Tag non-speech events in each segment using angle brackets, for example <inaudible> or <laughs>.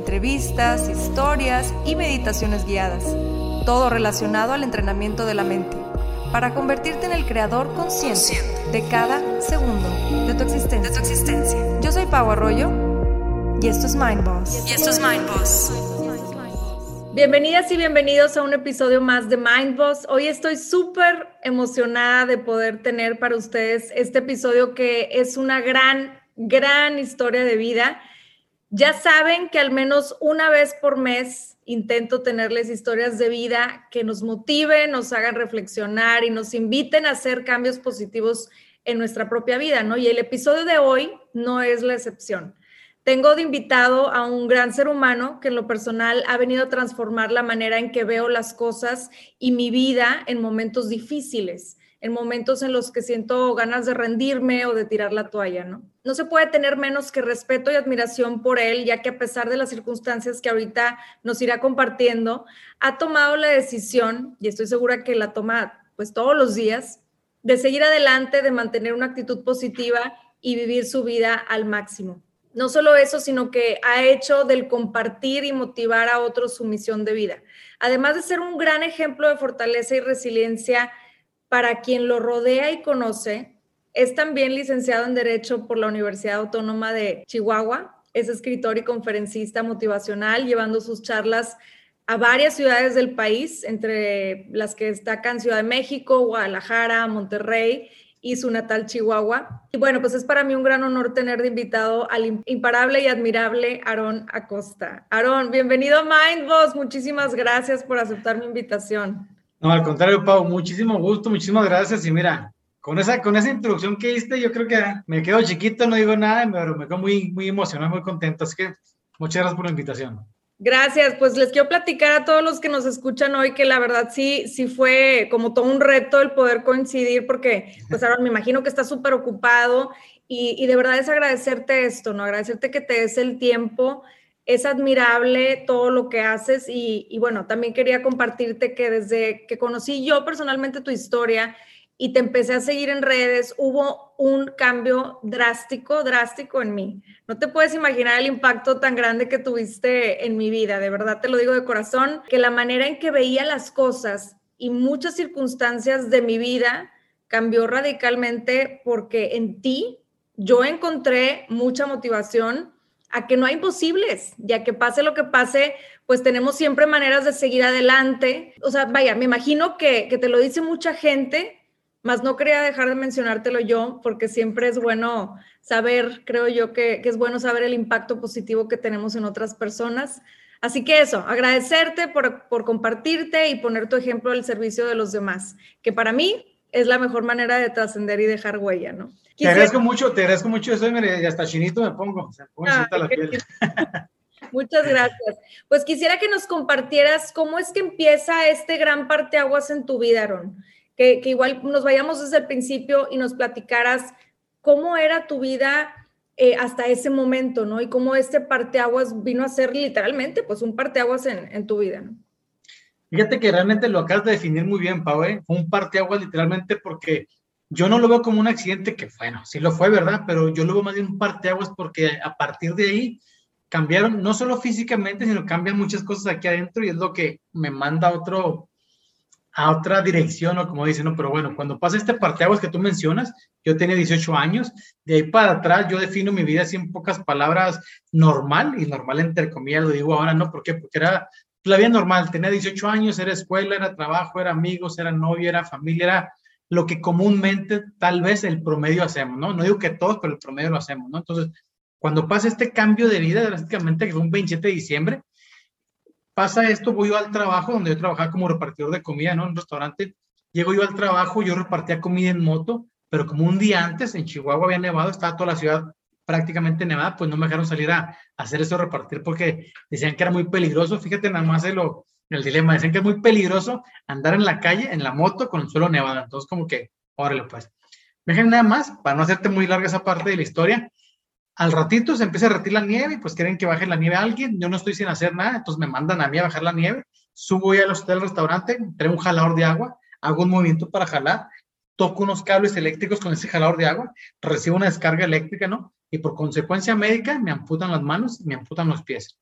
entrevistas, historias y meditaciones guiadas, todo relacionado al entrenamiento de la mente, para convertirte en el creador consciente de cada segundo de tu existencia. Yo soy Pau Arroyo y esto es Mind Boss. Y esto es Mind Boss. Bienvenidas y bienvenidos a un episodio más de Mind Boss. Hoy estoy súper emocionada de poder tener para ustedes este episodio que es una gran, gran historia de vida. Ya saben que al menos una vez por mes intento tenerles historias de vida que nos motiven, nos hagan reflexionar y nos inviten a hacer cambios positivos en nuestra propia vida, ¿no? Y el episodio de hoy no es la excepción. Tengo de invitado a un gran ser humano que en lo personal ha venido a transformar la manera en que veo las cosas y mi vida en momentos difíciles en momentos en los que siento ganas de rendirme o de tirar la toalla, ¿no? No se puede tener menos que respeto y admiración por él, ya que a pesar de las circunstancias que ahorita nos irá compartiendo, ha tomado la decisión, y estoy segura que la toma pues todos los días, de seguir adelante, de mantener una actitud positiva y vivir su vida al máximo. No solo eso, sino que ha hecho del compartir y motivar a otros su misión de vida. Además de ser un gran ejemplo de fortaleza y resiliencia para quien lo rodea y conoce, es también licenciado en Derecho por la Universidad Autónoma de Chihuahua. Es escritor y conferencista motivacional, llevando sus charlas a varias ciudades del país, entre las que destacan Ciudad de México, Guadalajara, Monterrey y su natal Chihuahua. Y bueno, pues es para mí un gran honor tener de invitado al imparable y admirable Aarón Acosta. Aarón, bienvenido a Mindboss. Muchísimas gracias por aceptar mi invitación. No, al contrario, Pau, muchísimo gusto, muchísimas gracias. Y mira, con esa, con esa introducción que diste, yo creo que me quedo chiquito, no digo nada, pero me quedo muy, muy emocionado, muy contento. Así que muchas gracias por la invitación. Gracias, pues les quiero platicar a todos los que nos escuchan hoy que la verdad sí, sí fue como todo un reto el poder coincidir porque pues ahora me imagino que estás súper ocupado y, y de verdad es agradecerte esto, ¿no? Agradecerte que te des el tiempo es admirable todo lo que haces y, bueno, también quería compartirte que desde que conocí yo personalmente tu historia y te empecé a seguir en redes, hubo un cambio drástico, drástico en mí. No te puedes imaginar el impacto tan grande que tuviste en mi vida, de verdad te lo digo de corazón, que la manera en que veía las cosas y muchas circunstancias de mi vida cambió radicalmente porque en ti yo encontré mucha motivación a que no hay imposibles, ya que pase lo que pase, pues tenemos siempre maneras de seguir adelante. O sea, vaya, me imagino que, te lo dice mucha gente, más no quería dejar de mencionártelo yo, porque siempre es bueno saber, creo yo que, que es bueno saber el impacto positivo que tenemos en otras personas. Así que eso, agradecerte por, por compartirte y poner tu ejemplo al servicio de los demás, que para mí es la mejor manera de trascender y dejar huella, ¿no? Te agradezco mucho, te agradezco mucho eso, y hasta chinito me pongo, o sea, ah, la piel. <laughs> Muchas gracias. Pues quisiera que nos compartieras cómo es que empieza este gran parteaguas en tu vida, Aaron. Que, que igual nos vayamos desde el principio y nos platicaras cómo era tu vida eh, hasta ese momento, ¿no? Y cómo este parteaguas vino a ser literalmente, pues, un parteaguas en, en tu vida, ¿no? Fíjate que realmente lo acabas de definir muy bien, Pau, ¿eh? Fue un parteaguas literalmente porque yo no lo veo como un accidente que, bueno, sí lo fue, ¿verdad? Pero yo lo veo más bien un parteaguas porque a partir de ahí cambiaron, no solo físicamente, sino cambian muchas cosas aquí adentro y es lo que me manda a otro, a otra dirección o como dicen, no, pero bueno, cuando pasa este parteaguas que tú mencionas, yo tenía 18 años, de ahí para atrás yo defino mi vida así en pocas palabras normal, y normal entre comillas lo digo ahora, ¿no? ¿Por qué? Porque era la vida normal, tenía 18 años, era escuela, era trabajo, era amigos, era novio, era familia, era lo que comúnmente tal vez el promedio hacemos, ¿no? No digo que todos, pero el promedio lo hacemos, ¿no? Entonces, cuando pasa este cambio de vida drásticamente, que fue un 27 de diciembre, pasa esto, voy yo al trabajo, donde yo trabajaba como repartidor de comida, ¿no? En un restaurante, llego yo al trabajo, yo repartía comida en moto, pero como un día antes en Chihuahua había nevado, estaba toda la ciudad prácticamente nevada, pues no me dejaron salir a, hacer eso, repartir, porque decían que era muy peligroso. Fíjate nada más el, el dilema, decían que es muy peligroso andar en la calle, en la moto, con el suelo nevado. Entonces, como que, órale, pues. Dejen nada más, para no hacerte muy larga esa parte de la historia, al ratito se empieza a retirar la nieve y pues quieren que baje la nieve a alguien. Yo no estoy sin hacer nada, entonces me mandan a mí a bajar la nieve. Subo ya al hotel restaurante, traigo un jalador de agua, hago un movimiento para jalar, toco unos cables eléctricos con ese jalador de agua, recibo una descarga eléctrica, ¿no? Y por consecuencia médica me amputan las manos me amputan los pies.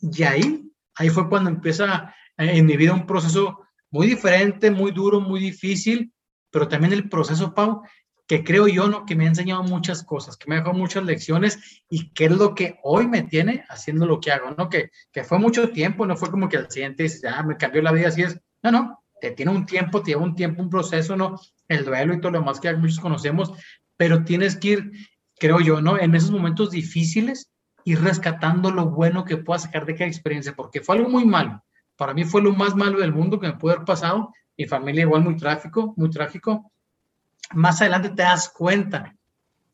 Y ahí, ahí fue cuando empieza eh, en mi vida un proceso muy diferente, muy duro, muy difícil, pero también el proceso, Pau, que creo yo, ¿no? Que me ha enseñado muchas cosas, que me ha dejado muchas lecciones y que es lo que hoy me tiene haciendo lo que hago, ¿no? Que, que fue mucho tiempo, no fue como que al siguiente, ya me cambió la vida, así es. No, no, te tiene un tiempo, te lleva un tiempo, un proceso, ¿no? El duelo y todo lo demás que muchos conocemos, pero tienes que ir, creo yo, ¿no? En esos momentos difíciles, ir rescatando lo bueno que puedas sacar de cada experiencia, porque fue algo muy malo. Para mí fue lo más malo del mundo que me pudo haber pasado. Mi familia igual muy trágico, muy trágico más adelante te das cuenta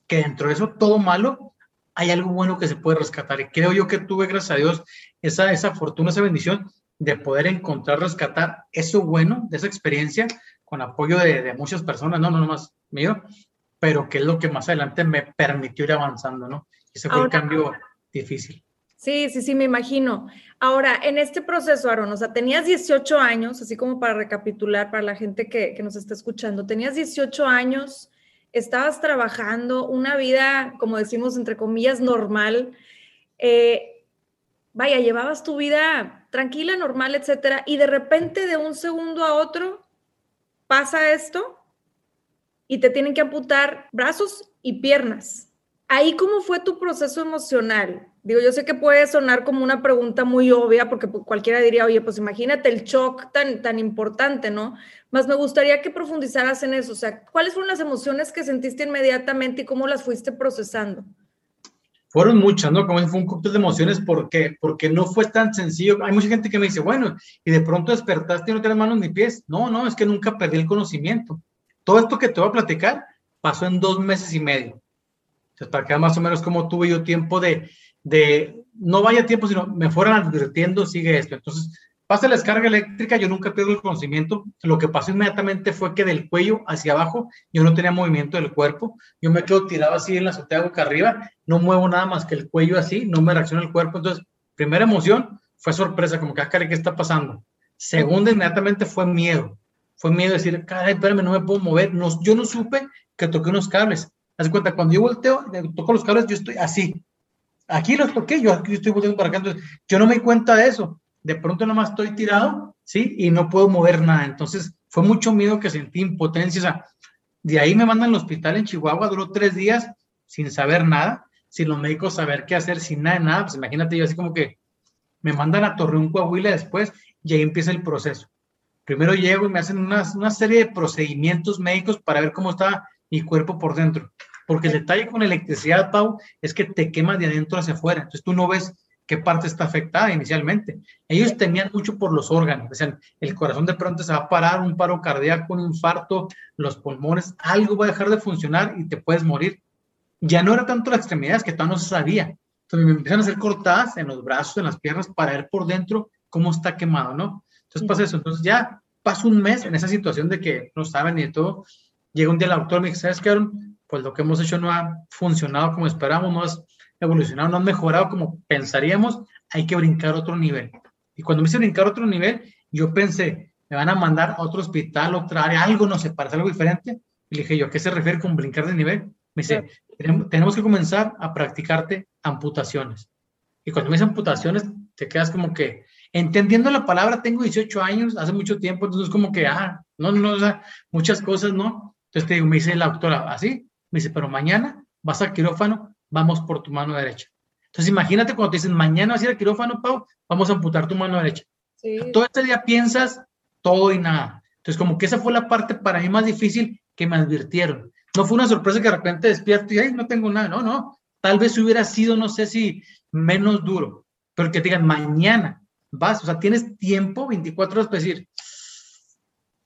que dentro de eso todo malo hay algo bueno que se puede rescatar. Y creo yo que tuve, gracias a Dios, esa, esa fortuna, esa bendición de poder encontrar, rescatar eso bueno de esa experiencia con apoyo de, muchas personas, no, no nomás mío, pero que es lo que más adelante me permitió ir avanzando, ¿no? Ese fue un cambio difícil. Sí, sí, sí, me imagino. Ahora, en este proceso, Aaron, o sea, tenías 18 años, así como para recapitular para la gente que, nos está escuchando, tenías 18 años, estabas trabajando una vida, como decimos, entre comillas, normal. Eh, vaya, llevabas tu vida tranquila, normal, etcétera, y de repente, de un segundo a otro, pasa esto y te tienen que amputar brazos y piernas. Ahí, ¿cómo fue tu proceso emocional? Digo, yo sé que puede sonar como una pregunta muy obvia, porque cualquiera diría, oye, pues imagínate el shock tan, tan importante, ¿no? Más me gustaría que profundizaras en eso. O sea, ¿cuáles fueron las emociones que sentiste inmediatamente y cómo las fuiste procesando? Fueron muchas, ¿no? Como fue un cóctel de emociones porque, porque no fue tan sencillo. Hay mucha gente que me dice, bueno, y de pronto despertaste y no tienes manos ni pies. No, no, es que nunca perdí el conocimiento. Todo esto que te voy a platicar pasó en dos meses y medio. Entonces, para que más o menos como tuve yo tiempo de, de no vaya tiempo, sino me fueran advirtiendo, sigue esto. Entonces, pasa la descarga eléctrica, yo nunca pierdo el conocimiento. Lo que pasó inmediatamente fue que del cuello hacia abajo yo no tenía movimiento del cuerpo. Yo me quedo tirado así en la azotea boca arriba, no muevo nada más que el cuello así, no me reacciona el cuerpo. Entonces, primera emoción fue sorpresa, como que, ah, ¿qué está pasando? Segunda, inmediatamente fue miedo. Fue miedo de decir, caray, espérame, no me puedo mover. No, yo no supe que toqué unos cables. Haz cuenta, cuando yo volteo, toco los cables, yo estoy así, Aquí los toqué, yo aquí estoy volviendo para acá, entonces yo no me di cuenta de eso. De pronto nomás estoy tirado, ¿sí? Y no puedo mover nada. Entonces fue mucho miedo que sentí, impotencia. O sea, de ahí me mandan al hospital en Chihuahua, duró tres días sin saber nada, sin los médicos saber qué hacer, sin nada, nada. Pues imagínate, yo así como que me mandan a Torreón, Coahuila después y ahí empieza el proceso. Primero llego y me hacen una, serie de procedimientos médicos para ver cómo está mi cuerpo por dentro. Porque el detalle con electricidad, Pau, es que te quema de adentro hacia afuera. Entonces tú no ves qué parte está afectada inicialmente. Ellos temían mucho por los órganos. Decían, el corazón de pronto se va a parar, un paro cardíaco, un infarto, los pulmones, algo va a dejar de funcionar y te puedes morir. Ya no era tanto las extremidades que todavía no se sabía. Entonces me empiezan a hacer cortadas en los brazos, en las piernas, para ver por dentro cómo está quemado, ¿no? Entonces pasa eso. Entonces ya pasa un mes en esa situación de que no saben ni de todo. Llega un día el doctor y me dice, ¿sabes qué, pues lo que hemos hecho no ha funcionado como esperamos, no ha evolucionado, no ha mejorado como pensaríamos, hay que brincar otro nivel. Y cuando me hice brincar otro nivel, yo pensé, me van a mandar a otro hospital, otra área, algo, no sé, para hacer algo diferente. Y le dije yo, ¿a qué se refiere con brincar de nivel? Me dice, tenemos que comenzar a practicarte amputaciones. Y cuando me dice amputaciones, te quedas como que, entendiendo la palabra, tengo 18 años, hace mucho tiempo, entonces como que, ah, no, no, o sea, muchas cosas, ¿no? Entonces te digo, me dice la doctora, así, me dice, pero mañana vas al quirófano, vamos por tu mano derecha. Entonces imagínate cuando te dicen, mañana vas a ir al quirófano, Pau, vamos a amputar tu mano derecha. Todo este día piensas todo y nada. Entonces como que esa fue la parte para mí más difícil que me advirtieron. No fue una sorpresa que de repente despierto y, ay, no tengo nada. No, no. Tal vez hubiera sido, no sé si menos duro, pero que te digan, mañana vas, o sea, tienes tiempo, 24 horas para decir,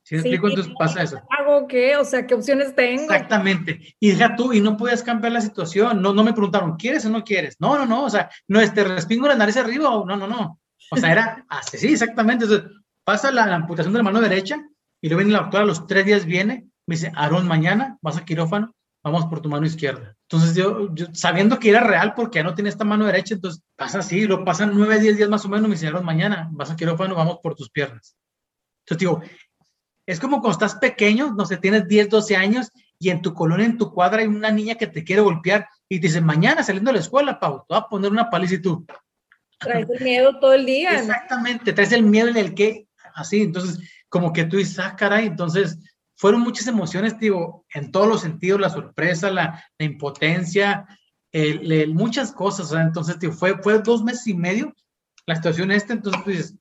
¿Sí me explico? Entonces pasa eso. ¿Hago qué? O sea, ¿qué opciones tengo? Exactamente. Y deja tú, y no podías cambiar la situación. No, no me preguntaron, ¿quieres o no quieres? No, no, no. O sea, no es, te respingo la nariz arriba o no, no, no. O sea, era <laughs> así, sí, exactamente. Entonces, pasa la, amputación de la mano derecha y luego viene la doctora, a los tres días viene, me dice, Aarón, mañana vas a quirófano, vamos por tu mano izquierda. Entonces, yo, yo, sabiendo que era real porque ya no tiene esta mano derecha, entonces pasa así, lo pasan nueve, diez días más o menos, me dice, Aarón, mañana vas a quirófano, vamos por tus piernas. Entonces, digo, es como cuando estás pequeño, no sé, tienes 10, 12 años y en tu colonia, en tu cuadra hay una niña que te quiere golpear y te dice, mañana saliendo de la escuela, Pau, te voy a poner una paliza y tú. Traes el miedo todo el día. Exactamente, traes el miedo en el que, así, entonces, como que tú dices, ah, caray, entonces, fueron muchas emociones, digo, en todos los sentidos, la sorpresa, la, impotencia, muchas cosas, entonces, tío, fue, fue dos meses y medio la situación esta, entonces, pues,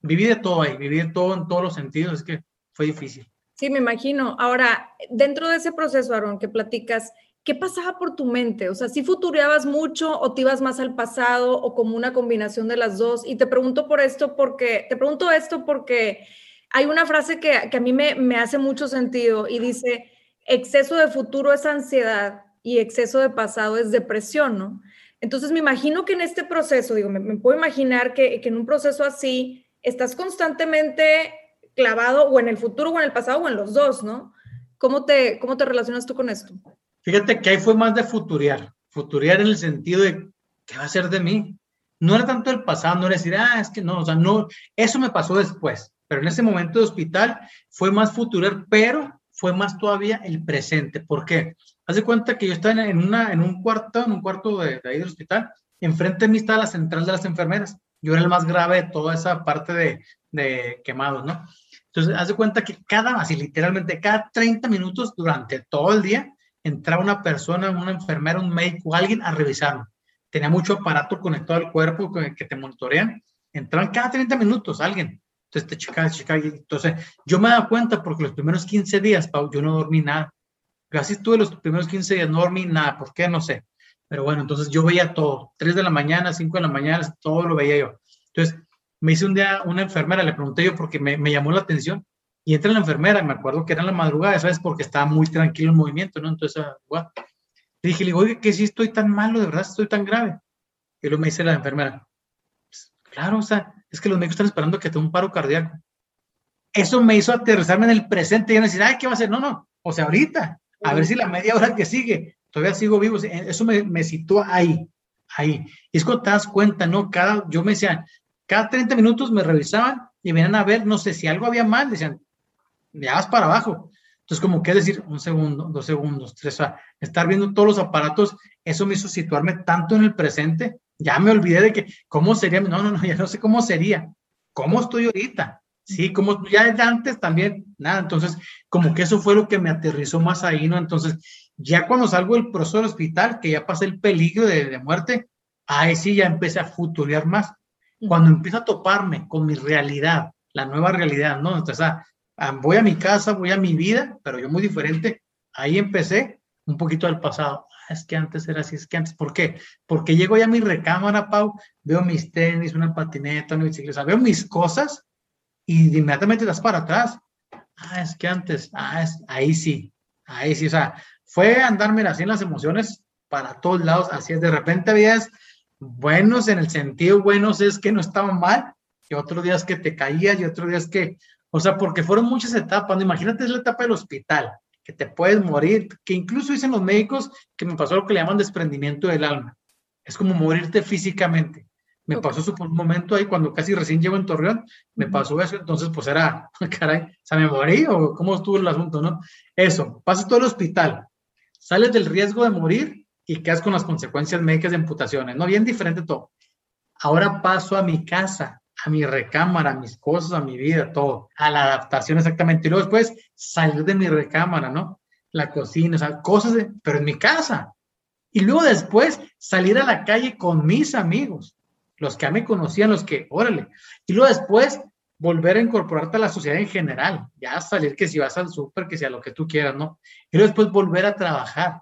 viví de todo ahí, viví de todo en todos los sentidos, es que fue difícil. Sí, me imagino. Ahora, dentro de ese proceso, Aaron, que platicas, ¿qué pasaba por tu mente? O sea, ¿si futureabas mucho o te ibas más al pasado o como una combinación de las dos? Y te pregunto por esto porque, te pregunto esto porque hay una frase que, que a mí me, me hace mucho sentido y dice, exceso de futuro es ansiedad y exceso de pasado es depresión, ¿no? Entonces me imagino que en este proceso, digo, me, me puedo imaginar que, que en un proceso así estás constantemente clavado o en el futuro o en el pasado o en los dos, ¿no? ¿Cómo te, cómo te relacionas tú con esto? Fíjate que ahí fue más de futuriar, futuriar en el sentido de, ¿qué va a ser de mí? No era tanto el pasado, no era decir, ah, es que no, o sea, no, eso me pasó después, pero en ese momento de hospital fue más futuriar, pero fue más todavía el presente. ¿Por qué? Haz de cuenta que yo estaba en, un cuarto, en un cuarto de, ahí del hospital, enfrente de mí estaba la central de las enfermeras. Yo era el más grave de toda esa parte de, de quemados, ¿no? Entonces, haz de cuenta que cada, así literalmente, cada 30 minutos durante todo el día, entraba una persona, una enfermera, un médico, alguien a revisarme. Tenía mucho aparato conectado al cuerpo que te monitorean. Entraban cada 30 minutos alguien. Entonces te checaba, checaba. Entonces, yo me daba cuenta porque los primeros 15 días, Pau, yo no dormí nada. Casi tuve los primeros 15 días, no dormí nada. ¿Por qué? No sé. Pero bueno, entonces yo veía todo. 3 de la mañana, 5 de la mañana, todo lo veía yo. Entonces, me hice un día una enfermera, le pregunté yo porque me, llamó la atención, y entra la enfermera, me acuerdo que era en la madrugada, ¿sabes? Porque estaba muy tranquilo el movimiento, ¿no? Entonces, guau. Le dije, le digo, oye, que si estoy tan malo, de verdad estoy tan grave. Y luego me dice la enfermera, claro, o sea, es que los médicos están esperando que tenga un paro cardíaco. Eso me hizo aterrizarme en el presente y no decir, ay, ¿qué va a hacer? No, no, o sea, ahorita, a ver si la media hora que sigue, todavía sigo vivo. Eso me, me situó ahí, ahí. Y es cuando te das cuenta, ¿no? Cada, yo me decía, cada 30 minutos me revisaban y venían a ver, no sé si algo había mal, decían, ya vas para abajo. Entonces, como que decir, un segundo, dos segundos, tres, o estar viendo todos los aparatos, eso me hizo situarme tanto en el presente, ya me olvidé de que, ¿cómo sería? No, no, no, ya no sé cómo sería, ¿cómo estoy ahorita? Sí, como ya antes también, nada, entonces, como que eso fue lo que me aterrizó más ahí, ¿no? Entonces, ya cuando salgo del proceso del hospital, que ya pasé el peligro de, de muerte, ahí sí ya empecé a futurear más cuando empiezo a toparme con mi realidad, la nueva realidad, ¿no? Entonces, ah, ah, voy a mi casa, voy a mi vida, pero yo muy diferente. Ahí empecé un poquito al pasado. Es que antes era así, es que antes, ¿por qué? Porque llego ya a mi recámara, Pau, veo mis tenis, una patineta, una bicicleta, veo mis cosas y inmediatamente das para atrás. Ah, es que antes, ah, es, ahí sí, ahí sí, o sea, fue andarme así en las emociones para todos lados, así es, de repente habías buenos en el sentido buenos es que no estaban mal, y otros días que te caías y otros días que, o sea, porque fueron muchas etapas, imagínate es la etapa del hospital, que te puedes morir, que incluso dicen los médicos que me pasó lo que le llaman desprendimiento del alma, es como morirte físicamente. Me pasó eso por un momento ahí cuando casi recién llego en Torreón, me pasó eso, entonces pues era, <laughs> caray, o sea, me morí o cómo estuvo el asunto, ¿no? Eso, pasas todo el hospital, sales del riesgo de morir y quedas con las consecuencias médicas de amputaciones, ¿no? Bien diferente todo. Ahora paso a mi casa, a mi recámara, a mis cosas, a mi vida, todo, a la adaptación exactamente. Y luego después salir de mi recámara, ¿no? La cocina, o sea, cosas, de, pero en mi casa. Y luego después salir a la calle con mis amigos, los que a me conocían, los que, órale. Y luego después volver a incorporarte a la sociedad en general, ya salir que si vas al súper, que sea lo que tú quieras, ¿no? Y luego después volver a trabajar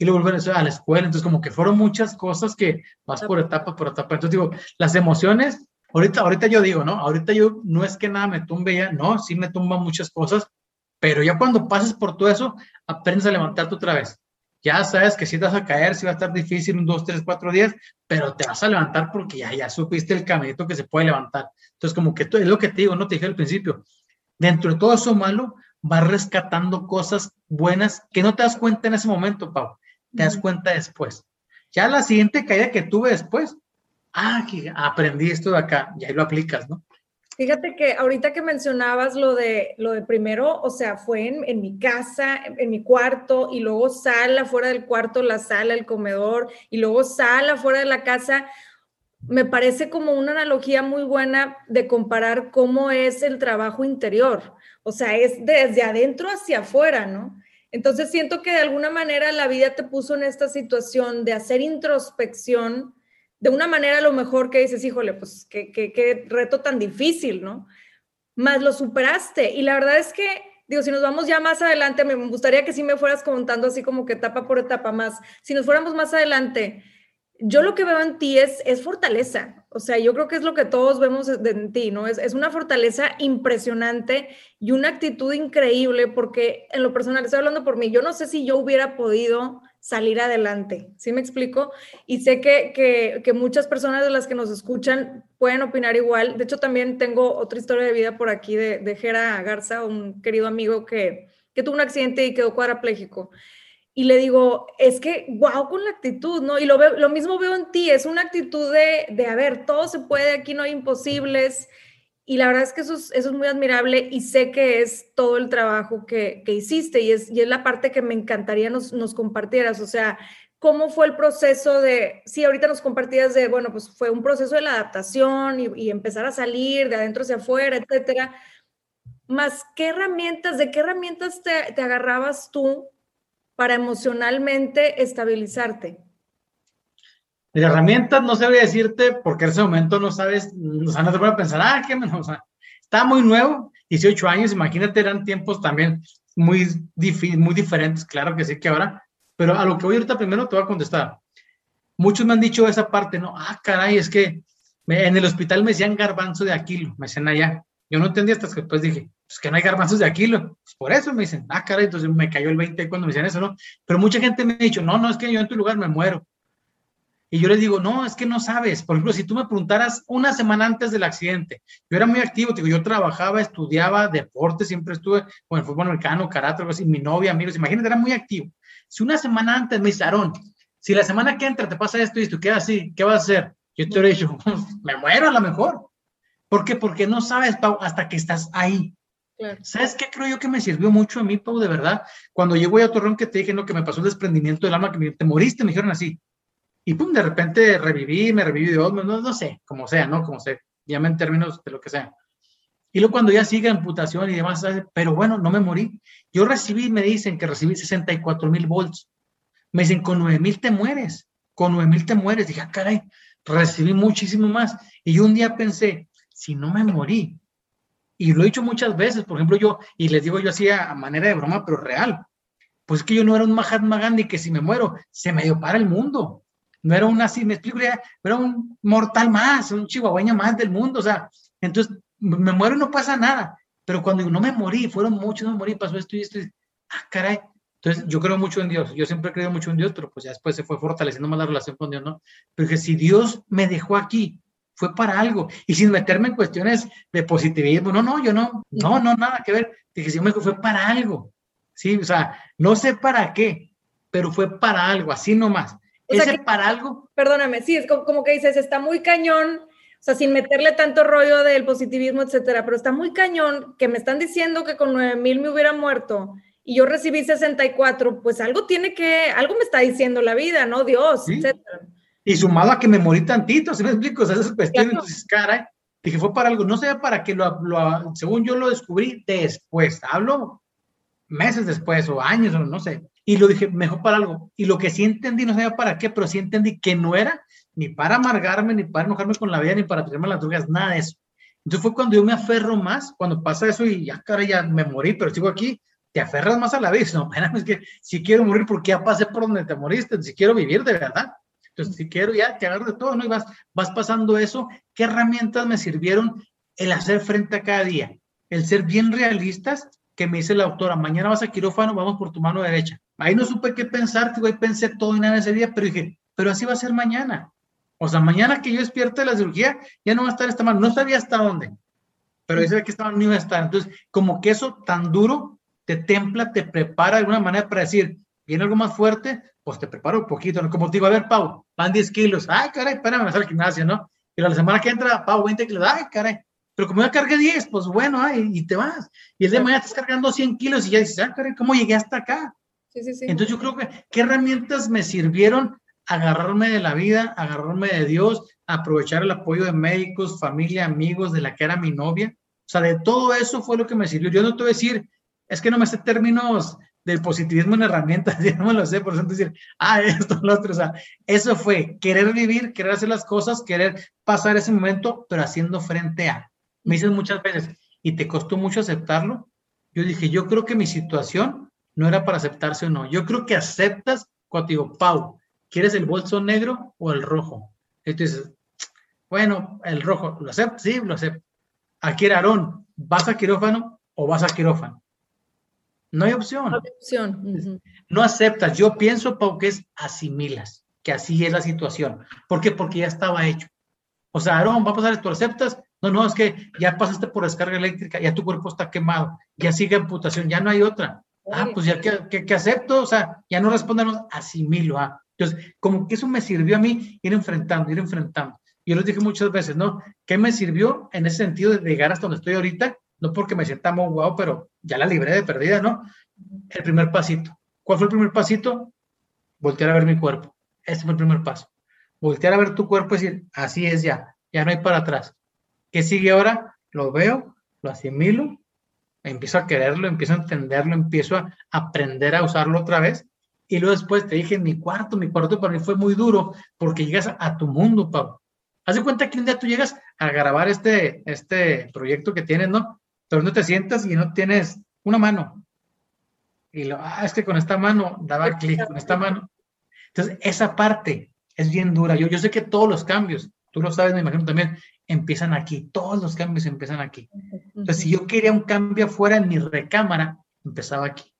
y luego volver a la escuela. Entonces, como que fueron muchas cosas que vas por etapa, por etapa. Entonces, digo, las emociones, ahorita, ahorita yo digo, ¿no? Ahorita yo no es que nada me tumbe ya, no, sí me tumban muchas cosas, pero ya cuando pases por todo eso, aprendes a levantarte otra vez. Ya sabes que si te vas a caer, si va a estar difícil un, dos, tres, cuatro días, pero te vas a levantar porque ya, ya supiste el caminito que se puede levantar. Entonces, como que es lo que te digo, no te dije al principio, dentro de todo eso malo, vas rescatando cosas buenas que no te das cuenta en ese momento, Pau, te das cuenta después. Ya la siguiente caída que tuve después, ah, aprendí esto de acá, y ahí lo aplicas, ¿no? Fíjate que ahorita que mencionabas lo de, lo de primero, o sea, fue en, en, mi casa, en, mi cuarto, y luego sala fuera del cuarto, la sala, el comedor, y luego sala fuera de la casa. Me parece como una analogía muy buena de comparar cómo es el trabajo interior. O sea, es desde adentro hacia afuera, ¿no? Entonces siento que de alguna manera la vida te puso en esta situación de hacer introspección de una manera a lo mejor que dices, híjole, pues qué, qué, reto tan difícil, ¿no? Más lo superaste. Y la verdad es que, digo, si nos vamos ya más adelante, me gustaría que sí me fueras contando así como que etapa por etapa más. Si nos fuéramos más adelante, yo lo que veo en ti es, es fortaleza. O sea, yo creo que es lo que todos vemos en ti, ¿no? Es, es una fortaleza impresionante y una actitud increíble porque en lo personal, estoy hablando por mí, yo no sé si yo hubiera podido salir adelante. ¿Sí me explico? Y sé que, muchas personas de las que nos escuchan pueden opinar igual. De hecho, también tengo otra historia de vida por aquí de, de Jera Garza, un querido amigo que, tuvo un accidente y quedó cuadrapléjico. Y le digo, es que, wow, con la actitud, ¿no? Y lo, veo, lo mismo veo en ti, es una actitud de, de, a ver, todo se puede, aquí no hay imposibles. Y la verdad es que eso es, eso es muy admirable y sé que es todo el trabajo que, que hiciste y es, y es la parte que me encantaría nos, nos compartieras. O sea, ¿cómo fue el proceso de, sí, ahorita nos compartías de, bueno, pues fue un proceso de la adaptación y, empezar a salir de adentro hacia afuera, etcétera. Más, ¿qué herramientas, de qué herramientas te, te agarrabas tú para emocionalmente estabilizarte? De herramientas no sabría decirte porque en ese momento no sabes, o sea, no te puedes pensar, ah, qué menos, o sea, está muy nuevo, 18 años, imagínate, eran tiempos también muy, muy diferentes, claro que sí que ahora, pero a lo que voy ahorita primero te voy a contestar. Muchos me han dicho esa parte, ¿no? Ah, caray, es que en el hospital me decían garbanzo de aquilo, me decían allá. Yo no entendía hasta que después dije, pues que no hay garbanzos de aquilo. Pues por eso me dicen, ah, caray, entonces me cayó el 20 cuando me decían eso, ¿no? Pero mucha gente me ha dicho, no, no, es que yo en tu lugar me muero. Y yo les digo, no, es que no sabes. Por ejemplo, si tú me preguntaras una semana antes del accidente, yo era muy activo, digo, yo trabajaba, estudiaba, deporte, siempre estuve con el fútbol americano, karate, algo así, mi novia, amigos, imagínate, era muy activo. Si una semana antes me dice, si la semana que entra te pasa esto y esto, ¿qué así? ¿Qué vas a hacer? Yo te hubiera dicho, <laughs> me muero a lo mejor. ¿Por qué? Porque no sabes, Pau, hasta que estás ahí. ¿Sabes qué creo yo que me sirvió mucho a mí, Pau, de verdad? Cuando llegó a Torreón que te dije, no, que me pasó el desprendimiento del alma, que me, te moriste, me dijeron así y pum, de repente reviví, me reviví otro, no, no sé, como sea, ¿no? Como se llama en términos de lo que sea. Y luego cuando ya sigue amputación y demás, pero bueno, no me morí. Yo recibí, me dicen que recibí 64 mil volts. Me dicen, con 9 mil te mueres, con 9 mil te mueres. Dije, ah, caray, recibí muchísimo más. Y yo un día pensé, si no me morí, y lo he dicho muchas veces, por ejemplo, yo, y les digo yo así a, manera de broma, pero real, pues que yo no era un Mahatma Gandhi que si me muero, se me dio para el mundo no era un así, me explico, era un mortal más, un chihuahueño más del mundo, o sea, entonces me muero y no pasa nada, pero cuando no me morí, fueron muchos, no me morí, pasó esto y esto, y, ah, caray, entonces yo creo mucho en Dios, yo siempre he creído mucho en Dios, pero pues ya después se fue fortaleciendo más la relación con Dios, ¿no? Pero que si Dios me dejó aquí, fue para algo, y sin meterme en cuestiones de positivismo, no, no, yo no, no, no, nada que ver, dije, si me fue para algo, sí, o sea, no sé para qué, pero fue para algo, así nomás. ¿Ese para algo? Perdóname, sí, es como, que dices, está muy cañón, o sea, sin meterle tanto rollo del positivismo, etcétera, pero está muy cañón que me están diciendo que con 9 mil me hubiera muerto y yo recibí 64, pues algo tiene que, algo me está diciendo la vida, ¿no? Dios, etcétera. Y sumado a que me morí tantito, si me explico? O sea, esas cuestiones, entonces, cara, Dije, fue para algo, no sé para qué, lo, lo, según yo lo descubrí después, hablo meses después o años, o no sé, y lo dije, mejor para algo. Y lo que sí entendí, no sabía para qué, pero sí entendí que no era ni para amargarme, ni para enojarme con la vida, ni para tirarme las drogas, nada de eso. Entonces fue cuando yo me aferro más, cuando pasa eso y ya, cara, ya me morí, pero sigo aquí, te aferras más a la vida. No, es que si quiero morir porque ya pasé por donde te moriste, si quiero vivir de verdad. Entonces, si quiero ya, te agarro de todo, ¿no? Y vas, vas pasando eso. ¿Qué herramientas me sirvieron el hacer frente a cada día? El ser bien realistas, que me dice la autora, mañana vas a quirófano, vamos por tu mano derecha. Ahí no supe qué pensar, güey, pensé todo y nada ese día, pero dije, pero así va a ser mañana. O sea, mañana que yo despierte de la cirugía, ya no va a estar esta mano. No sabía hasta dónde, pero dice que estaba no iba a estar. Entonces, como que eso tan duro te templa, te prepara de alguna manera para decir, viene algo más fuerte, pues te preparo un poquito. ¿no? Como te digo, a ver, Pau, van 10 kilos. Ay, caray, espérame, me sale al gimnasio, ¿no? Y la semana que entra, Pau, 20 kilos. Ay, caray. Pero como ya cargué 10, pues bueno, ay, y te vas. Y el de mañana estás cargando 100 kilos y ya dices, ah, caray, ¿cómo llegué hasta acá? Sí, sí, sí. Entonces yo creo que, ¿qué herramientas me sirvieron agarrarme de la vida, agarrarme de Dios, aprovechar el apoyo de médicos, familia, amigos, de la que era mi novia. O sea, de todo eso fue lo que me sirvió. Yo no te voy a decir, es que no me sé términos del positivismo en herramientas, <laughs> yo no me lo sé, por eso decir, ah, esto, lo otro. O sea, eso fue querer vivir, querer hacer las cosas, querer pasar ese momento, pero haciendo frente a. Me dicen muchas veces, ¿y te costó mucho aceptarlo? Yo dije, yo creo que mi situación no era para aceptarse o no. Yo creo que aceptas cuando digo, Pau, ¿quieres el bolso negro o el rojo? Entonces, bueno, el rojo, ¿lo acepto? Sí, lo acepto. Aquí era Aarón, ¿vas a quirófano o vas a quirófano? No hay opción. No hay opción. No aceptas. Yo pienso, Pau, que es asimilas, que así es la situación. ¿Por qué? Porque ya estaba hecho. O sea, Aarón, va a pasar esto, ¿aceptas? No, no, es que ya pasaste por descarga eléctrica, ya tu cuerpo está quemado, ya sigue amputación, ya no hay otra. Ah, pues ya que, que, acepto, o sea, ya no respondemos, asimilo. Ah. Entonces, como que eso me sirvió a mí ir enfrentando, ir enfrentando. Yo les dije muchas veces, ¿no? ¿Qué me sirvió en ese sentido de llegar hasta donde estoy ahorita? No porque me sienta muy guau, pero ya la libré de perdida, ¿no? El primer pasito. ¿Cuál fue el primer pasito? Voltear a ver mi cuerpo. Ese fue el primer paso. Voltear a ver tu cuerpo y decir, así es ya, ya no hay para atrás. ¿Qué sigue ahora? Lo veo, lo asimilo, empiezo a quererlo, empiezo a entenderlo, empiezo a aprender a usarlo otra vez y luego después te dije, mi cuarto, mi cuarto para mí fue muy duro porque llegas a, tu mundo, Pablo. Haz de cuenta que un día tú llegas a grabar este, este proyecto que tienes, ¿no? Pero no te sientas y no tienes una mano. Y lo, ah, es que con esta mano daba clic, con esta mano. Entonces, esa parte es bien dura. Yo, yo sé que todos los cambios, tú lo sabes, me imagino también, empiezan aquí. Todos los cambios empiezan aquí. Entonces, si yo quería un cambio afuera en mi recámara, empezaba aquí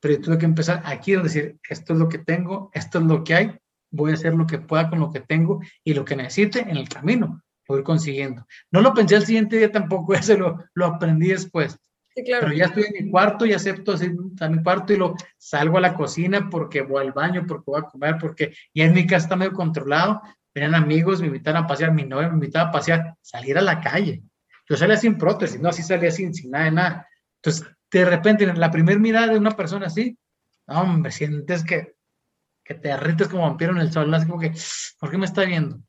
pero yo tuve que empezar aquí a decir, esto es lo que tengo, esto es lo que hay, voy a hacer lo que pueda con lo que tengo y lo que necesite en el camino, lo voy consiguiendo. No lo pensé el siguiente día tampoco, <laughs> ese lo, lo aprendí después. Sí, claro. Pero ya estoy en mi cuarto y acepto así a mi cuarto y lo salgo a la cocina porque voy al baño, porque voy a comer, porque ya en mi casa está medio controlado. Venían amigos, me invitaron a pasear, mi novia me invitaba a pasear, salir a la calle. Yo salía sin prótesis, no, así salía sin, sin nada de nada. Entonces, de repente, en la primera mirada de una persona así, hombre, sientes que, que te derrites como vampiro en el sol, así como que, ¿por qué me está viendo?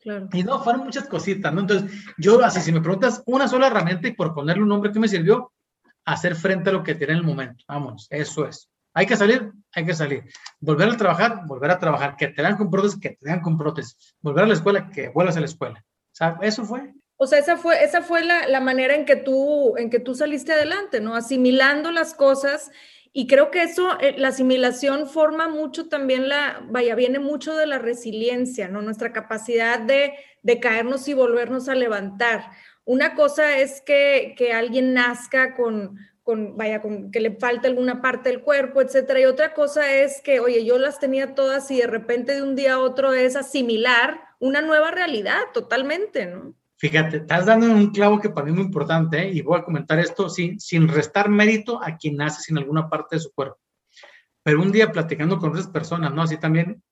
Claro. Y no, fueron muchas cositas, ¿no? Entonces, yo así, si me preguntas una sola herramienta y por ponerle un nombre que me sirvió, hacer frente a lo que tiene en el momento. Vamos, eso es. Hay que salir, hay que salir. Volver a trabajar, volver a trabajar. Que te dan con prótesis, que te dan con prótesis. Volver a la escuela, que vuelvas a la escuela. O sea, eso fue. O sea, esa fue, esa fue la, manera en que, tú, en que tú saliste adelante, ¿no? Asimilando las cosas. Y creo que eso, eh, la asimilación forma mucho también la, vaya, viene mucho de la resiliencia, ¿no? Nuestra capacidad de, de caernos y volvernos a levantar. Una cosa es que, que alguien nazca con, con, vaya, con que le falta alguna parte del cuerpo, etcétera. Y otra cosa es que, oye, yo las tenía todas y de repente de un día a otro es asimilar una nueva realidad totalmente, ¿no? Fíjate, estás dando un clavo que para mí es muy importante ¿eh? y voy a comentar esto sin, sin restar mérito a quien nace sin alguna parte de su cuerpo. Pero un día platicando con otras personas, ¿no? Así también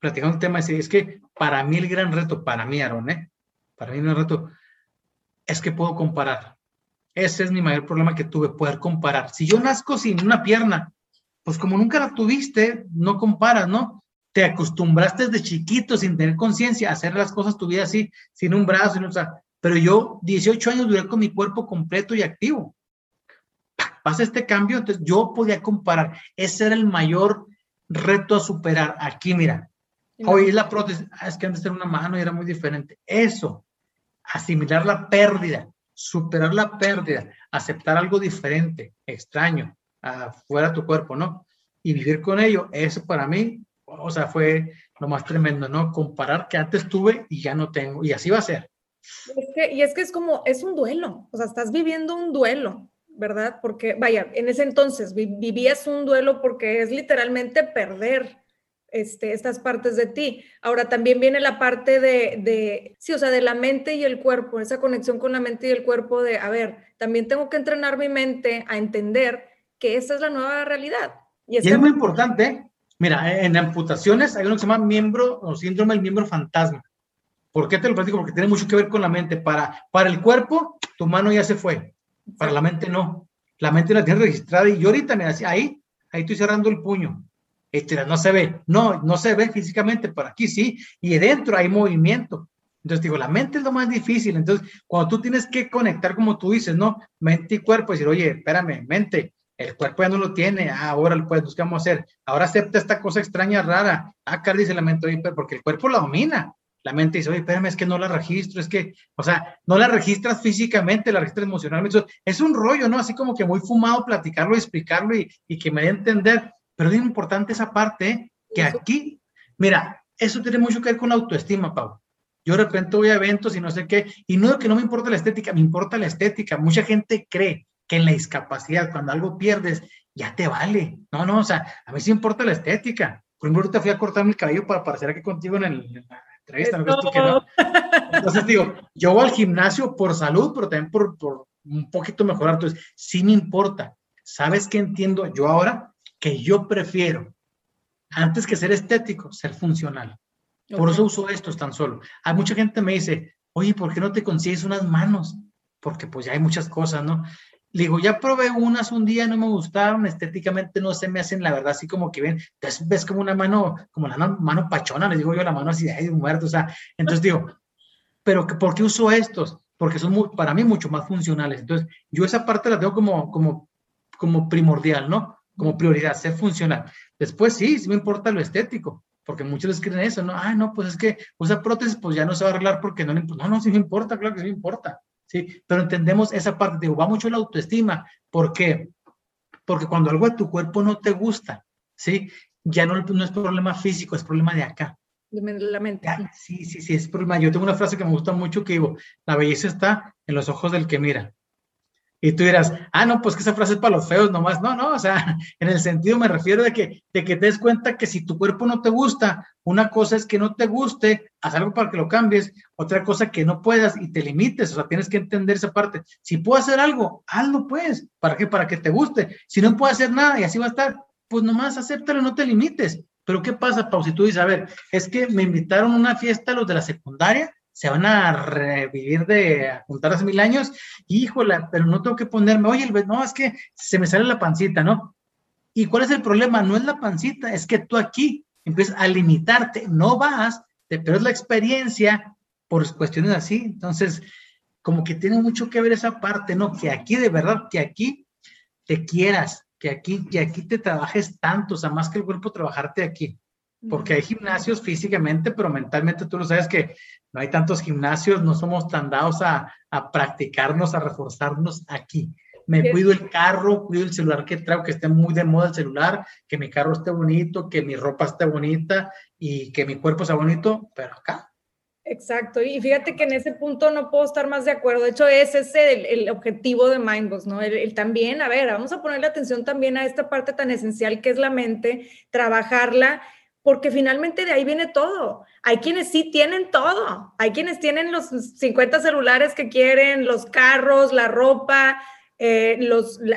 platicando un tema, es que para mí el gran reto, para mí, Aaron, ¿eh? Para mí el gran reto es que puedo comparar. Ese es mi mayor problema que tuve, poder comparar. Si yo nazco sin una pierna, pues como nunca la tuviste, no comparas, ¿no? te acostumbraste desde chiquito sin tener conciencia a hacer las cosas tu vida así, sin un brazo, sin, sea, pero yo 18 años duré con mi cuerpo completo y activo. Pasa este cambio, entonces yo podía comparar. Ese era el mayor reto a superar. Aquí, mira, hoy la prótesis, ah, es que antes era una mano y era muy diferente. Eso, asimilar la pérdida, superar la pérdida, aceptar algo diferente, extraño, fuera de tu cuerpo, ¿no? Y vivir con ello, eso para mí, o sea, fue lo más tremendo, ¿no? Comparar que antes tuve y ya no tengo, y así va a ser. y es que es como, es un duelo, o sea, estás viviendo un duelo, ¿verdad? Porque, vaya, en ese entonces vivías un duelo porque es literalmente perder este, estas partes de ti. Ahora también viene la parte de, de, sí, o sea, de la mente y el cuerpo, esa conexión con la mente y el cuerpo de, a ver, también tengo que entrenar mi mente a entender que esa es la nueva realidad. Y es, muy importante, mira, en amputaciones hay uno que se llama miembro o síndrome del miembro fantasma. ¿Por qué te lo platico? Porque tiene mucho que ver con la mente. Para, para el cuerpo, tu mano ya se fue. Para la mente no. La mente la tiene registrada y yo ahorita, me decía, ahí, ahí estoy cerrando el puño este, no se ve, no, no se ve físicamente, pero aquí sí, y dentro hay movimiento. Entonces digo, la mente es lo más difícil. Entonces, cuando tú tienes que conectar, como tú dices, ¿no? Mente y cuerpo, decir, oye, espérame, mente, el cuerpo ya no lo tiene, ah, ahora pues, ¿qué vamos hacer? Ahora acepta esta cosa extraña, rara. Acá dice la mente, oye, porque el cuerpo la domina. La mente dice, oye, espérame, es que no la registro, es que, o sea, no la registras físicamente, la registras emocionalmente. Es un rollo, ¿no? Así como que muy fumado platicarlo explicarlo y, y que me dé a entender pero es importante esa parte que aquí, mira, eso tiene mucho que ver con la autoestima, Pau. Yo de repente voy a eventos y no sé qué, y no es que no me importa la estética, me importa la estética. Mucha gente cree que en la discapacidad, cuando algo pierdes, ya te vale. No, no, o sea, a mí sí importa la estética. Por ejemplo, ahorita fui a cortarme el cabello para parecer aquí contigo en, el, en la entrevista. ¿no? no. Entonces digo, yo voy al gimnasio por salud, pero también por, por un poquito mejorar. Entonces, sí me importa. ¿Sabes qué entiendo yo ahora? Que yo prefiero, antes que ser estético, ser funcional. Por eso uso estos tan solo. Hay mucha gente me dice, oye, ¿por qué no te consigues unas manos? Porque pues ya hay muchas cosas, ¿no? Le digo, ya probé unas un día, no me gustaron, estéticamente no se me hacen, la verdad, así como que ven, entonces ves como una mano, como la mano pachona, les digo yo, la mano así de, muerto, o sea, entonces digo, pero ¿por qué uso estos? Porque son para mí mucho más funcionales. Entonces, yo esa parte la tengo como, como, como primordial, ¿no? Como prioridad, ser funcional. Después sí, sí me importa lo estético, porque muchos les creen eso, ¿no? Ah, no, pues es que usa prótesis, pues ya no se va a arreglar porque no le importa. No, no, sí me importa, claro que sí me importa, ¿sí? Pero entendemos esa parte, digo, va mucho la autoestima. ¿Por qué? Porque cuando algo a tu cuerpo no te gusta, ¿sí? Ya no, no es problema físico, es problema de acá. De la mente. sí, sí, sí, es problema. Yo tengo una frase que me gusta mucho que digo, la belleza está en los ojos del que mira. Y tú dirás, ah, no, pues que esa frase es para los feos nomás. No, no, o sea, <laughs> en el sentido me refiero de que, de que te des cuenta que si tu cuerpo no te gusta, una cosa es que no te guste, haz algo para que lo cambies, otra cosa que no puedas y te limites, o sea, tienes que entender esa parte. Si puedo hacer algo, hazlo pues, ¿para qué? Para que te guste. Si no puedo hacer nada y así va a estar, pues nomás acéptalo, no te limites. Pero ¿qué pasa, Pau? Si tú dices, a ver, es que me invitaron a una fiesta los de la secundaria se van a revivir de juntar hace mil años, híjole, pero no tengo que ponerme, oye, no, es que se me sale la pancita, ¿no? ¿Y cuál es el problema? No es la pancita, es que tú aquí empiezas a limitarte, no vas, te pierdes la experiencia por cuestiones así. Entonces, como que tiene mucho que ver esa parte, ¿no? Que aquí de verdad, que aquí te quieras, que aquí, que aquí te trabajes tanto, o sea, más que el cuerpo, trabajarte aquí porque hay gimnasios físicamente, pero mentalmente tú lo sabes que no hay tantos gimnasios, no somos tan dados a, a practicarnos, a reforzarnos aquí. Me cuido el carro, cuido el celular que traigo, que esté muy de moda el celular, que mi carro esté bonito, que mi ropa esté bonita y que mi cuerpo sea bonito, pero acá. Exacto, y fíjate que en ese punto no puedo estar más de acuerdo. De hecho, ese es el, el objetivo de Mindboss, ¿no? el, también, a ver, vamos a ponerle atención también a esta parte tan esencial que es la mente, trabajarla porque finalmente de ahí viene todo. Hay quienes sí tienen todo, hay quienes tienen los 50 celulares que quieren, los carros, la ropa, eh,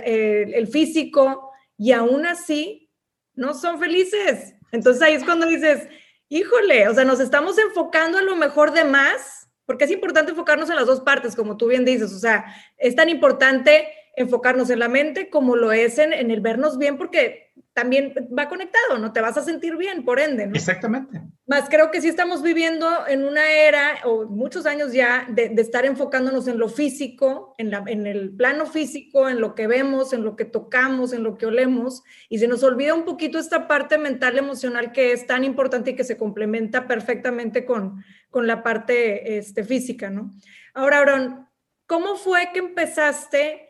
eh, el físico, y aún así no son felices. Entonces ahí es cuando dices, híjole, o sea, nos estamos enfocando a lo mejor de más, porque es importante enfocarnos en las dos partes, como tú bien dices, o sea, es tan importante enfocarnos en la mente como lo es en el vernos bien, porque también va conectado, ¿no? Te vas a sentir bien, por ende, ¿no? Exactamente. Más creo que sí estamos viviendo en una era, o muchos años ya, de, estar enfocándonos en lo físico, en, la, en el plano físico, en lo que vemos, en lo que tocamos, en lo que olemos, y se nos olvida un poquito esta parte mental, emocional que es tan importante y que se complementa perfectamente con, con la parte este, física, ¿no? Ahora, Aaron, ¿cómo fue que empezaste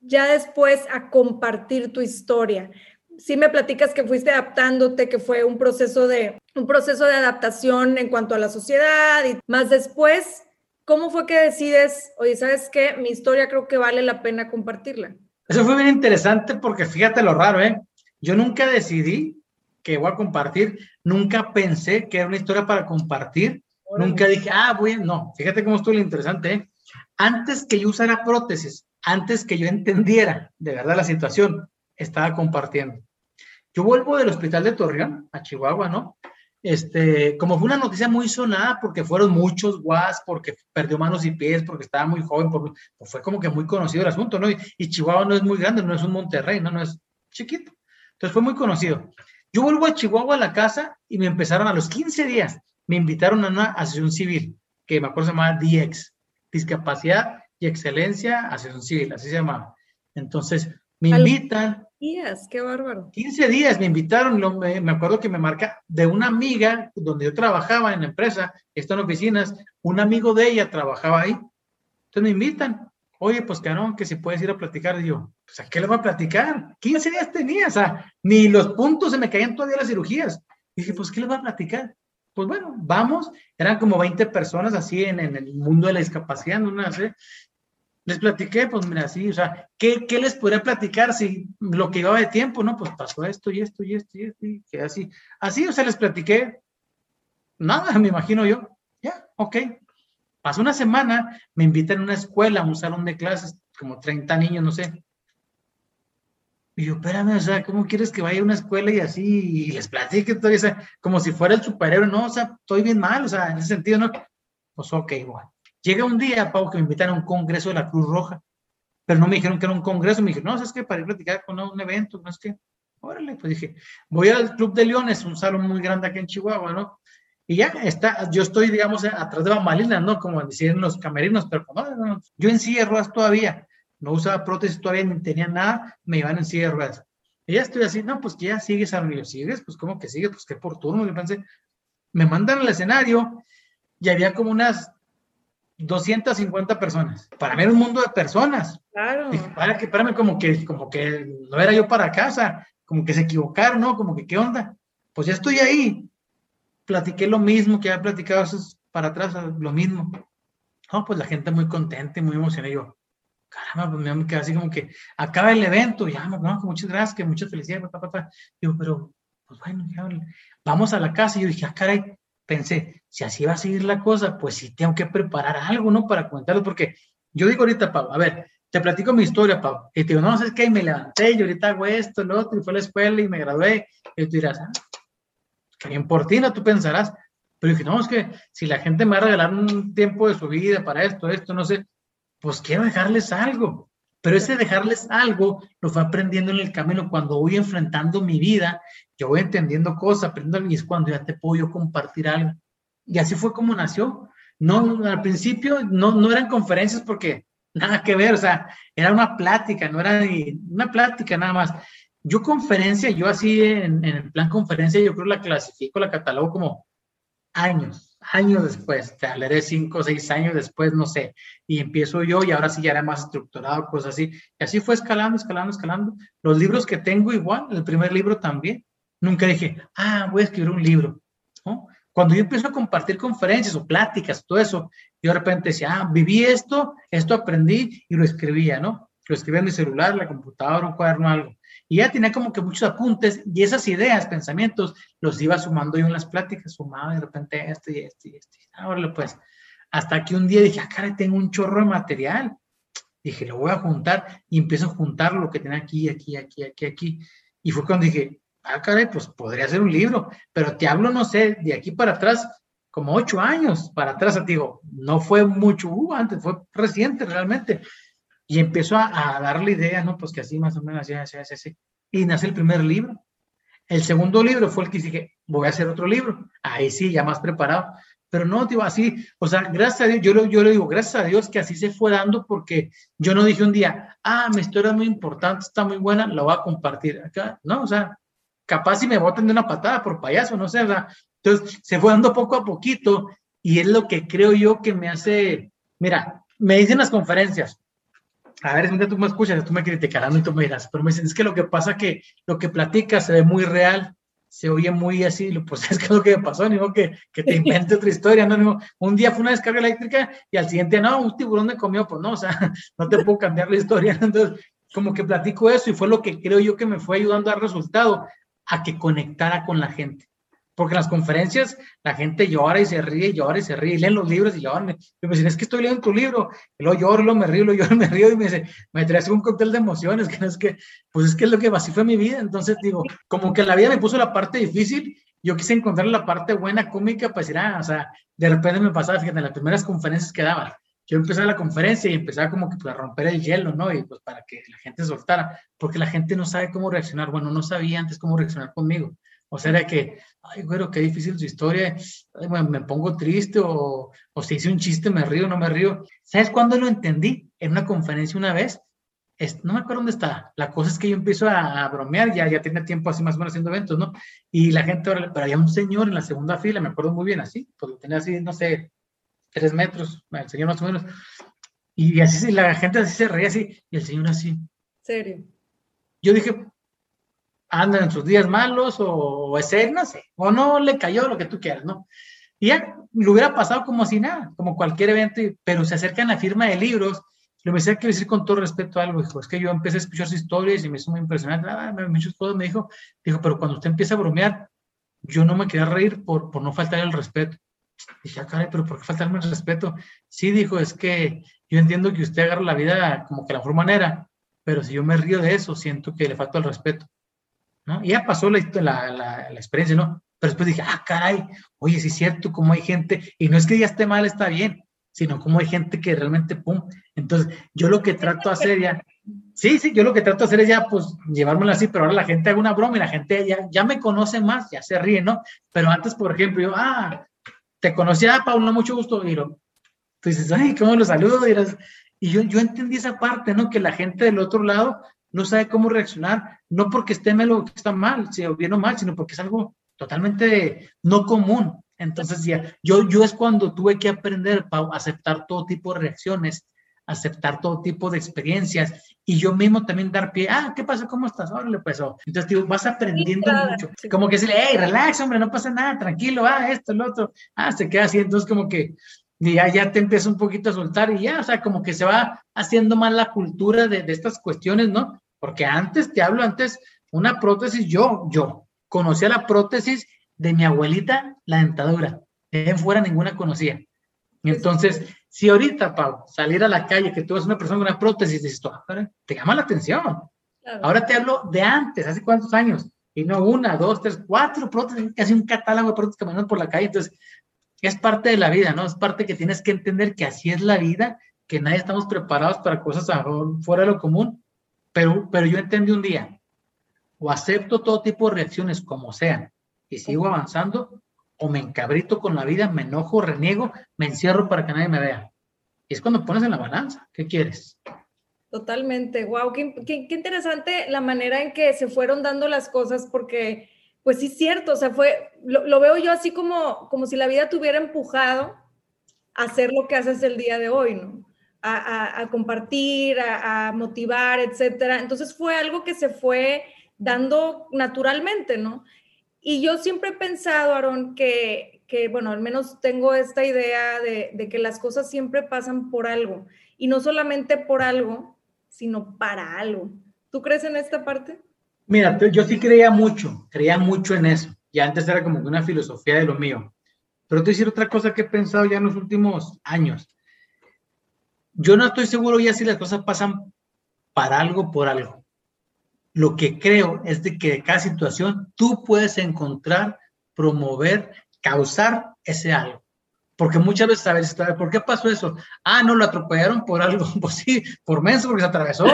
ya después a compartir tu historia? Sí me platicas que fuiste adaptándote, que fue un proceso de un proceso de adaptación en cuanto a la sociedad y más después, ¿cómo fue que decides, oye, sabes qué, mi historia creo que vale la pena compartirla? Eso fue bien interesante porque fíjate lo raro, ¿eh? Yo nunca decidí que voy a compartir, nunca pensé que era una historia para compartir, nunca dije, ah, bueno, no, fíjate cómo estuvo lo interesante, ¿eh? Antes que yo usara prótesis, antes que yo entendiera de verdad la situación, estaba compartiendo. Yo vuelvo del hospital de Torreón a Chihuahua, ¿no? Este, como fue una noticia muy sonada porque fueron muchos guas, porque perdió manos y pies, porque estaba muy joven, pues fue como que muy conocido el asunto, ¿no? Y, Chihuahua no es muy grande, no es un Monterrey, ¿no? No es chiquito. Entonces fue muy conocido. Yo vuelvo a Chihuahua a la casa y me empezaron a los 15 días, me invitaron a una asociación civil, que me acuerdo se llamaba DX, Discapacidad y Excelencia Asociación Civil, así se llamaba. Entonces, me invitan. Días, qué bárbaro. 15 días me invitaron, me, acuerdo que me marca de una amiga donde yo trabajaba en la empresa, están en oficinas, un amigo de ella trabajaba ahí. Entonces me invitan. Oye, pues no, que si puedes ir a platicar. Y yo, pues ¿a qué le voy a platicar? 15 días tenía, o sea, ni los puntos se me caían todavía las cirugías. Y dije, pues ¿qué le voy a platicar? Pues bueno, vamos. Eran como 20 personas así en, en el mundo de la discapacidad, no, no sé les platiqué, pues mira, sí, o sea, ¿qué, ¿qué, les podría platicar si lo que iba de tiempo, no? Pues pasó esto y esto y esto y esto, y así, así, o sea, les platiqué, nada, me imagino yo, ya, ok. Pasó una semana, me invitan a una escuela, a un salón de clases, como 30 niños, no sé. Y yo, espérame, o sea, ¿cómo quieres que vaya a una escuela y así, y les platique todavía, o como si fuera el superhéroe? No, o sea, estoy bien mal, o sea, en ese sentido, ¿no? Pues ok, bueno Llega un día, Pau, que me invitan a un congreso de la Cruz Roja, pero no me dijeron que era un congreso, me dijeron, no, es que para ir a platicar con un evento, no es que, órale, pues dije, voy al Club de Leones, un salón muy grande aquí en Chihuahua, ¿no? Y ya está, yo estoy, digamos, atrás de bambalinas, ¿no? Como decían los camerinos, pero no, no, yo en silla de ruedas todavía, no usaba prótesis todavía, ni tenía nada, me iban en silla de ruedas. Y ya estoy así, no, pues que ya sigues a sigues, pues ¿cómo que sigues? Pues qué por turno, yo pensé, me mandan al escenario y había como unas 250 personas. Para mí era un mundo de personas. Claro. para que, espérame, como que, como que no era yo para casa, como que se equivocaron, ¿no? Como que, ¿qué onda? Pues ya estoy ahí. Platiqué lo mismo que había platicado para atrás, lo mismo. No, pues la gente muy contenta y muy emocionada. yo, caramba, pues me quedé así como que acaba el evento, ya, no, muchas gracias, que muchas felicidades, papá, papá. Digo, pero, pues bueno, ya, vamos a la casa. Y yo dije, ah, caray, pensé, si así va a seguir la cosa, pues sí tengo que preparar algo, ¿no? Para comentarlo, porque yo digo ahorita, Pau, a ver, te platico mi historia, Pau, y te digo, no, sé qué, me levanté y ahorita hago esto, lo otro, y fue a la escuela y me gradué, y tú dirás, ah, qué bien por ti, ¿no? Tú pensarás, pero dije, no, es que si la gente me va a regalar un tiempo de su vida para esto, esto, no sé, pues quiero dejarles algo. Pero ese dejarles algo lo fue aprendiendo en el camino cuando voy enfrentando mi vida, yo voy entendiendo cosas, aprendiendo y es cuando ya te puedo yo compartir algo. Y así fue como nació. No, al principio no, no eran conferencias porque nada que ver, o sea, era una plática, no era ni una plática nada más. Yo conferencia, yo así en, en el plan conferencia, yo creo la clasifico, la catalogo como años, años después, te hablaré cinco o seis años después, no sé, y empiezo yo y ahora sí ya era más estructurado, cosas así. Y así fue escalando, escalando, escalando. Los libros que tengo igual, el primer libro también. Nunca dije, ah, voy a escribir un libro. ¿no? Cuando yo empiezo a compartir conferencias o pláticas, todo eso, yo de repente decía, ah, viví esto, esto aprendí y lo escribía, ¿no? Lo escribía en mi celular, la computadora, un cuaderno, algo. Y ya tenía como que muchos apuntes y esas ideas, pensamientos, los iba sumando yo en las pláticas, sumaba de repente esto y esto y esto. Ahora pues, hasta que un día dije, ah, caray, tengo un chorro de material. Dije, lo voy a juntar y empiezo a juntar lo que tenía aquí, aquí, aquí, aquí, aquí. Y fue cuando dije, ah, caray, pues podría ser un libro, pero te hablo, no sé, de aquí para atrás, como ocho años para atrás, te digo, no fue mucho uh, antes, fue reciente realmente. Y empezó a, a dar la idea, ¿no? Pues que así más o menos, así, así, así, Y nace el primer libro. El segundo libro fue el que dije, voy a hacer otro libro. Ahí sí, ya más preparado. Pero no, digo, así, o sea, gracias a Dios, yo, lo, yo le digo, gracias a Dios que así se fue dando porque yo no dije un día, ah, mi historia es muy importante, está muy buena, la voy a compartir. Acá, no, o sea, capaz si me botan de una patada por payaso, no sé, o sea, entonces se fue dando poco a poquito y es lo que creo yo que me hace, mira, me dicen las conferencias, a ver, tú me escuchas, tú me criticarás y tú me dirás, pero me dicen, es que lo que pasa que lo que platicas se ve muy real se oye muy así, pues <laughs> es que es lo que me pasó, digo que, que te invente otra historia, no, un día fue una descarga eléctrica y al siguiente, no, un tiburón me comió, pues no, o sea, <laughs> no te puedo cambiar la historia, entonces como que platico eso y fue lo que creo yo que me fue ayudando a dar resultado, a que conectara con la gente. Porque en las conferencias la gente llora y se ríe, llora y se ríe, y leen los libros y lloran. Y me dicen, es que estoy leyendo tu libro. Y luego lloro, lo me río, lo lloro, <laughs> me río. Y me dice, me traes un cóctel de emociones, que no es que, pues es que es lo que así fue mi vida. Entonces digo, como que la vida me puso la parte difícil, yo quise encontrar la parte buena, cómica, pues era, o sea, de repente me pasaba, fíjate, en las primeras conferencias que daba, yo empezaba la conferencia y empezaba como que pues, a romper el hielo, ¿no? Y pues para que la gente soltara, porque la gente no sabe cómo reaccionar. Bueno, no sabía antes cómo reaccionar conmigo. O sea, era que, ay, güero, qué difícil su historia, me pongo triste o, o si hice un chiste, me río, no me río. ¿Sabes cuándo lo entendí? En una conferencia una vez, no me acuerdo dónde está. La cosa es que yo empiezo a, bromear, ya, ya tenía tiempo así más o menos haciendo eventos, ¿no? Y la gente, pero había un señor en la segunda fila, me acuerdo muy bien así, porque tenía así, no sé, tres metros, el señor más o menos. Y así, la gente así se reía así, y el señor así. ¿Serio? Yo dije, anda en sus días malos o, es él, no sé, o no le cayó lo que tú quieras, ¿no? Y ya lo hubiera pasado como si nada, como cualquier evento, pero se acerca en la firma de libros. Lo me decía que decir con todo respeto algo, dijo, es que yo empecé a escuchar sus historias y me hizo muy impresionante, ah, me, me, me dijo, dijo, pero cuando usted empieza a bromear, yo no me quería reír por, por no faltar el respeto. Dije, ah, pero ¿por qué faltarme el respeto? Sí, dijo, es que yo entiendo que usted agarra la vida como que la mejor manera, pero si yo me río de eso, siento que le falta el respeto. ¿No? Y ya pasó la, la, experiencia, ¿no? Pero después dije, ah, caray, oye, sí es cierto, como hay gente, y no es que ya esté mal, está bien, sino como hay gente que realmente, pum. Entonces, yo lo que trato de hacer ya, sí, sí, yo lo que trato de hacer es ya, pues, llevármelo así, pero ahora la gente haga una broma y la gente ya, ya me conoce más, ya se ríe, ¿no? Pero antes, por ejemplo, yo, ah, te conocía, Paulo, mucho gusto, y lo, tú dices, ay, ¿cómo lo saludo? Y, y yo, yo entendí esa parte, ¿no? Que la gente del otro lado no sabe cómo reaccionar, no porque esté mal o que está mal, bien o mal, sino porque es algo totalmente no común. Entonces, ya, yo, yo es cuando tuve que aprender a aceptar todo tipo de reacciones, aceptar todo tipo de experiencias y yo mismo también dar pie, ah, ¿qué pasa? ¿Cómo estás? Órale, pues, oh. entonces, digo, vas aprendiendo mucho. Como que decirle, hey, relax, hombre, no pasa nada, tranquilo, ah, esto, lo otro, ah, se queda así, entonces como que ya, ya te empieza un poquito a soltar y ya, o sea, como que se va haciendo más la cultura de, de estas cuestiones, ¿no? Porque antes, te hablo antes, una prótesis, yo, yo, conocía la prótesis de mi abuelita, la dentadura. De fuera ninguna conocía. Y entonces, si ahorita, Pau, salir a la calle, que tú eres una persona con una prótesis, dices, te llama la atención. Ahora te hablo de antes, hace cuántos años. Y no una, dos, tres, cuatro prótesis, casi un catálogo de prótesis caminando por la calle. Entonces, es parte de la vida, ¿no? Es parte que tienes que entender que así es la vida, que nadie estamos preparados para cosas fuera de lo común pero, pero yo entendí un día, o acepto todo tipo de reacciones como sean y sigo avanzando, o me encabrito con la vida, me enojo, reniego, me encierro para que nadie me vea. Y es cuando pones en la balanza, ¿qué quieres? Totalmente, wow, qué, qué, interesante la manera en que se fueron dando las cosas, porque pues sí es cierto, o sea, fue, lo, lo, veo yo así como, como si la vida te hubiera empujado a hacer lo que haces el día de hoy, ¿no? A, compartir, a, motivar, etcétera. Entonces fue algo que se fue dando naturalmente, ¿no? Y yo siempre he pensado, Aaron, que, que bueno, al menos tengo esta idea de, que las cosas siempre pasan por algo, y no solamente por algo, sino para algo. ¿Tú crees en esta parte? Mira, yo sí creía mucho, creía mucho en eso, y antes era como una filosofía de lo mío. Pero te voy decir otra cosa que he pensado ya en los últimos años yo no estoy seguro ya si las cosas pasan para algo por algo. Lo que creo es de que de cada situación tú puedes encontrar, promover, causar ese algo. Porque muchas veces sabes, ¿por qué pasó eso? Ah, no, lo atropellaron por algo, <laughs> pues sí, por menso, porque se atravesó.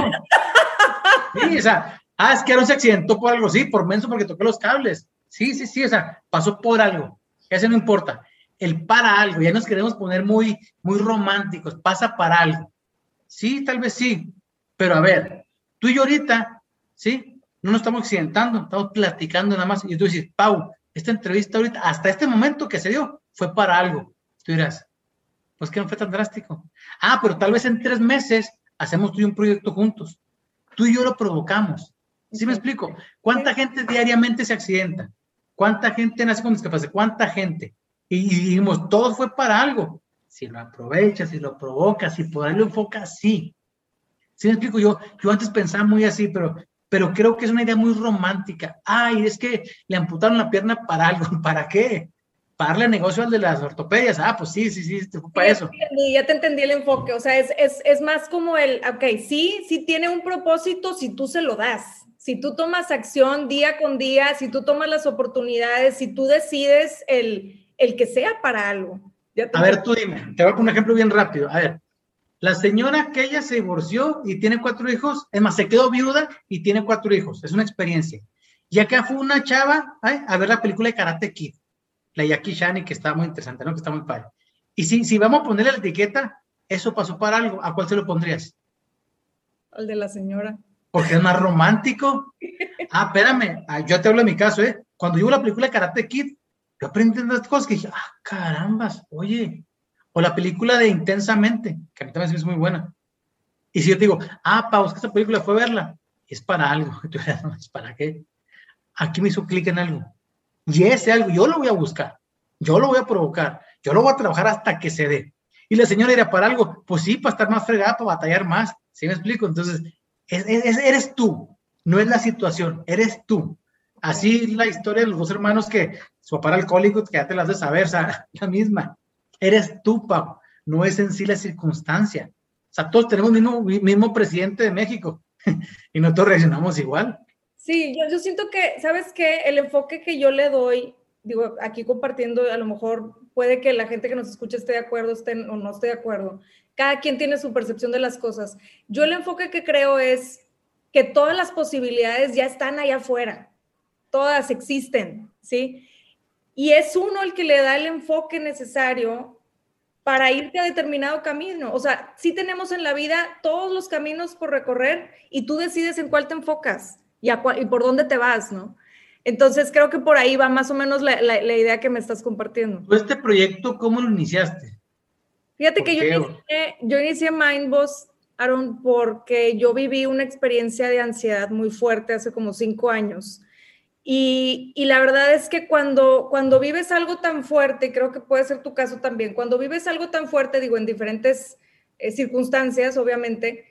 Sí, o sea, Ah, es que Aaron se accidentó por algo, sí, por menso porque tocó los cables. Sí, sí, sí, o sea, pasó por algo. Ese no importa. El para algo, ya nos queremos poner muy, muy románticos, pasa para algo. Sí, tal vez sí, pero a ver, tú y yo ahorita, ¿sí? No nos estamos accidentando, estamos platicando nada más. Y tú dices, Pau, esta entrevista ahorita, hasta este momento que se dio, fue para algo. Tú dirás, pues que no fue tan drástico. Ah, pero tal vez en tres meses hacemos tú y un proyecto juntos. Tú y yo lo provocamos. ¿Sí me explico? ¿Cuánta gente diariamente se accidenta? ¿Cuánta gente nace con discapacidad? ¿Cuánta gente? Y, dijimos, todo fue para algo. Si lo aprovechas, si lo provocas, si por ahí lo enfocas, sí. ¿Sí me explico? Yo, yo antes pensaba muy así, pero, pero creo que es una idea muy romántica. Ay, es que le amputaron la pierna para algo. <laughs> ¿Para qué? Para darle negocio al de las ortopedias. Ah, pues sí, sí, sí, fue para eso. ya te entendí el enfoque. O sea, es, es, es más como el, ok, sí, sí tiene un propósito si tú se lo das si tú tomas acción día con día, si tú tomas las oportunidades, si tú decides el, el que sea para algo. A ver, tú dime, te voy a poner un ejemplo bien rápido. A ver, la señora que ella se divorció y tiene cuatro hijos, es más, se quedó viuda y tiene cuatro hijos, es una experiencia. Y acá fue una chava a ver la película de Karate Kid, la Jackie Shani, que está muy interesante, ¿no? Que está muy padre. Y si, si vamos a ponerle la etiqueta, eso pasó para algo, ¿a cuál se lo pondrías? Al de la señora porque es más romántico. Ah, espérame, ah, yo te hablo de mi caso, ¿eh? Cuando yo vi la película Karate Kid, yo aprendí estas cosas que dije, ah, carambas, oye. O la película de Intensamente, que a mí también es muy buena. Y si yo te digo, ah, Pau, es que esta película fue verla, es para algo. <laughs> ¿es para qué? Aquí me hizo clic en algo. Y ese algo, yo lo voy a buscar, yo lo voy a provocar, yo lo voy a trabajar hasta que se dé. Y la señora dirá, para algo, pues sí, para estar más fregada, para batallar más. ¿Sí me explico? Entonces, eres tú, no es la situación, eres tú. Así la historia de los dos hermanos que su papá alcohólico, que ya te las de saber, o sea, <laughs> la misma. Eres tú, Pau, no es en sí la circunstancia. O sea, todos tenemos mismo, mismo presidente de México <laughs> y nosotros reaccionamos igual. Sí, yo, yo siento que, ¿sabes qué? El enfoque que yo le doy, digo, aquí compartiendo, a lo mejor puede que la gente que nos escucha esté de acuerdo esté, o no esté de acuerdo, cada quien tiene su percepción de las cosas. Yo el enfoque que creo es que todas las posibilidades ya están allá afuera, todas existen, ¿sí? Y es uno el que le da el enfoque necesario para irte a determinado camino. O sea, sí tenemos en la vida todos los caminos por recorrer y tú decides en cuál te enfocas y, y por dónde te vas, ¿no? Entonces creo que por ahí va más o menos la, la idea que me estás compartiendo. ¿Este proyecto cómo lo iniciaste? Fíjate que yo inicié, yo inicié Mindboss, Aaron, porque yo viví una experiencia de ansiedad muy fuerte hace como cinco años. Y, la verdad es que cuando, cuando vives algo tan fuerte, creo que puede ser tu caso también, cuando vives algo tan fuerte, digo, en diferentes eh, circunstancias, obviamente,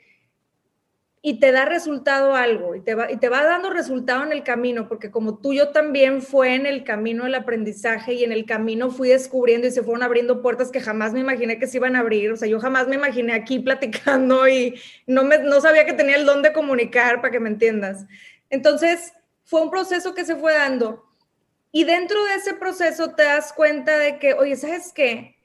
y te da resultado algo y te, va, y te va dando resultado en el camino, porque como tú yo también fue en el camino del aprendizaje y en el camino fui descubriendo y se fueron abriendo puertas que jamás me imaginé que se iban a abrir, o sea, yo jamás me imaginé aquí platicando y no, me, no sabía que tenía el don de comunicar, para que me entiendas. Entonces, fue un proceso que se fue dando y dentro de ese proceso te das cuenta de que, oye, ¿sabes qué?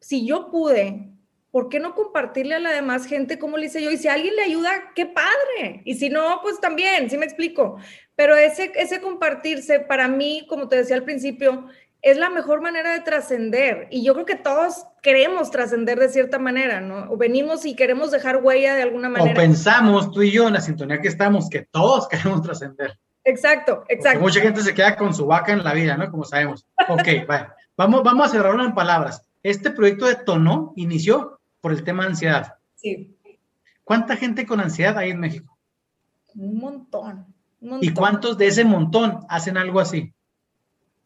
Si yo pude, ¿por qué no compartirle a la demás gente como le hice yo? Y si alguien le ayuda, qué padre. Y si no, pues también, sí me explico. Pero ese, ese compartirse, para mí, como te decía al principio, es la mejor manera de trascender. Y yo creo que todos queremos trascender de cierta manera, ¿no? O venimos y queremos dejar huella de alguna manera. O pensamos, tú y yo, en la sintonía que estamos, que todos <laughs> queremos trascender. Exacto, exacto. mucha gente se queda con su vaca en la vida, ¿no? Como sabemos. Ok, <laughs> vale. Vamos, vamos a cerrarlo en palabras. Este proyecto de Tono inició por el tema de ansiedad. Sí. ¿Cuánta gente con ansiedad hay en México? Un montón, ¿Y cuántos de ese montón hacen algo así?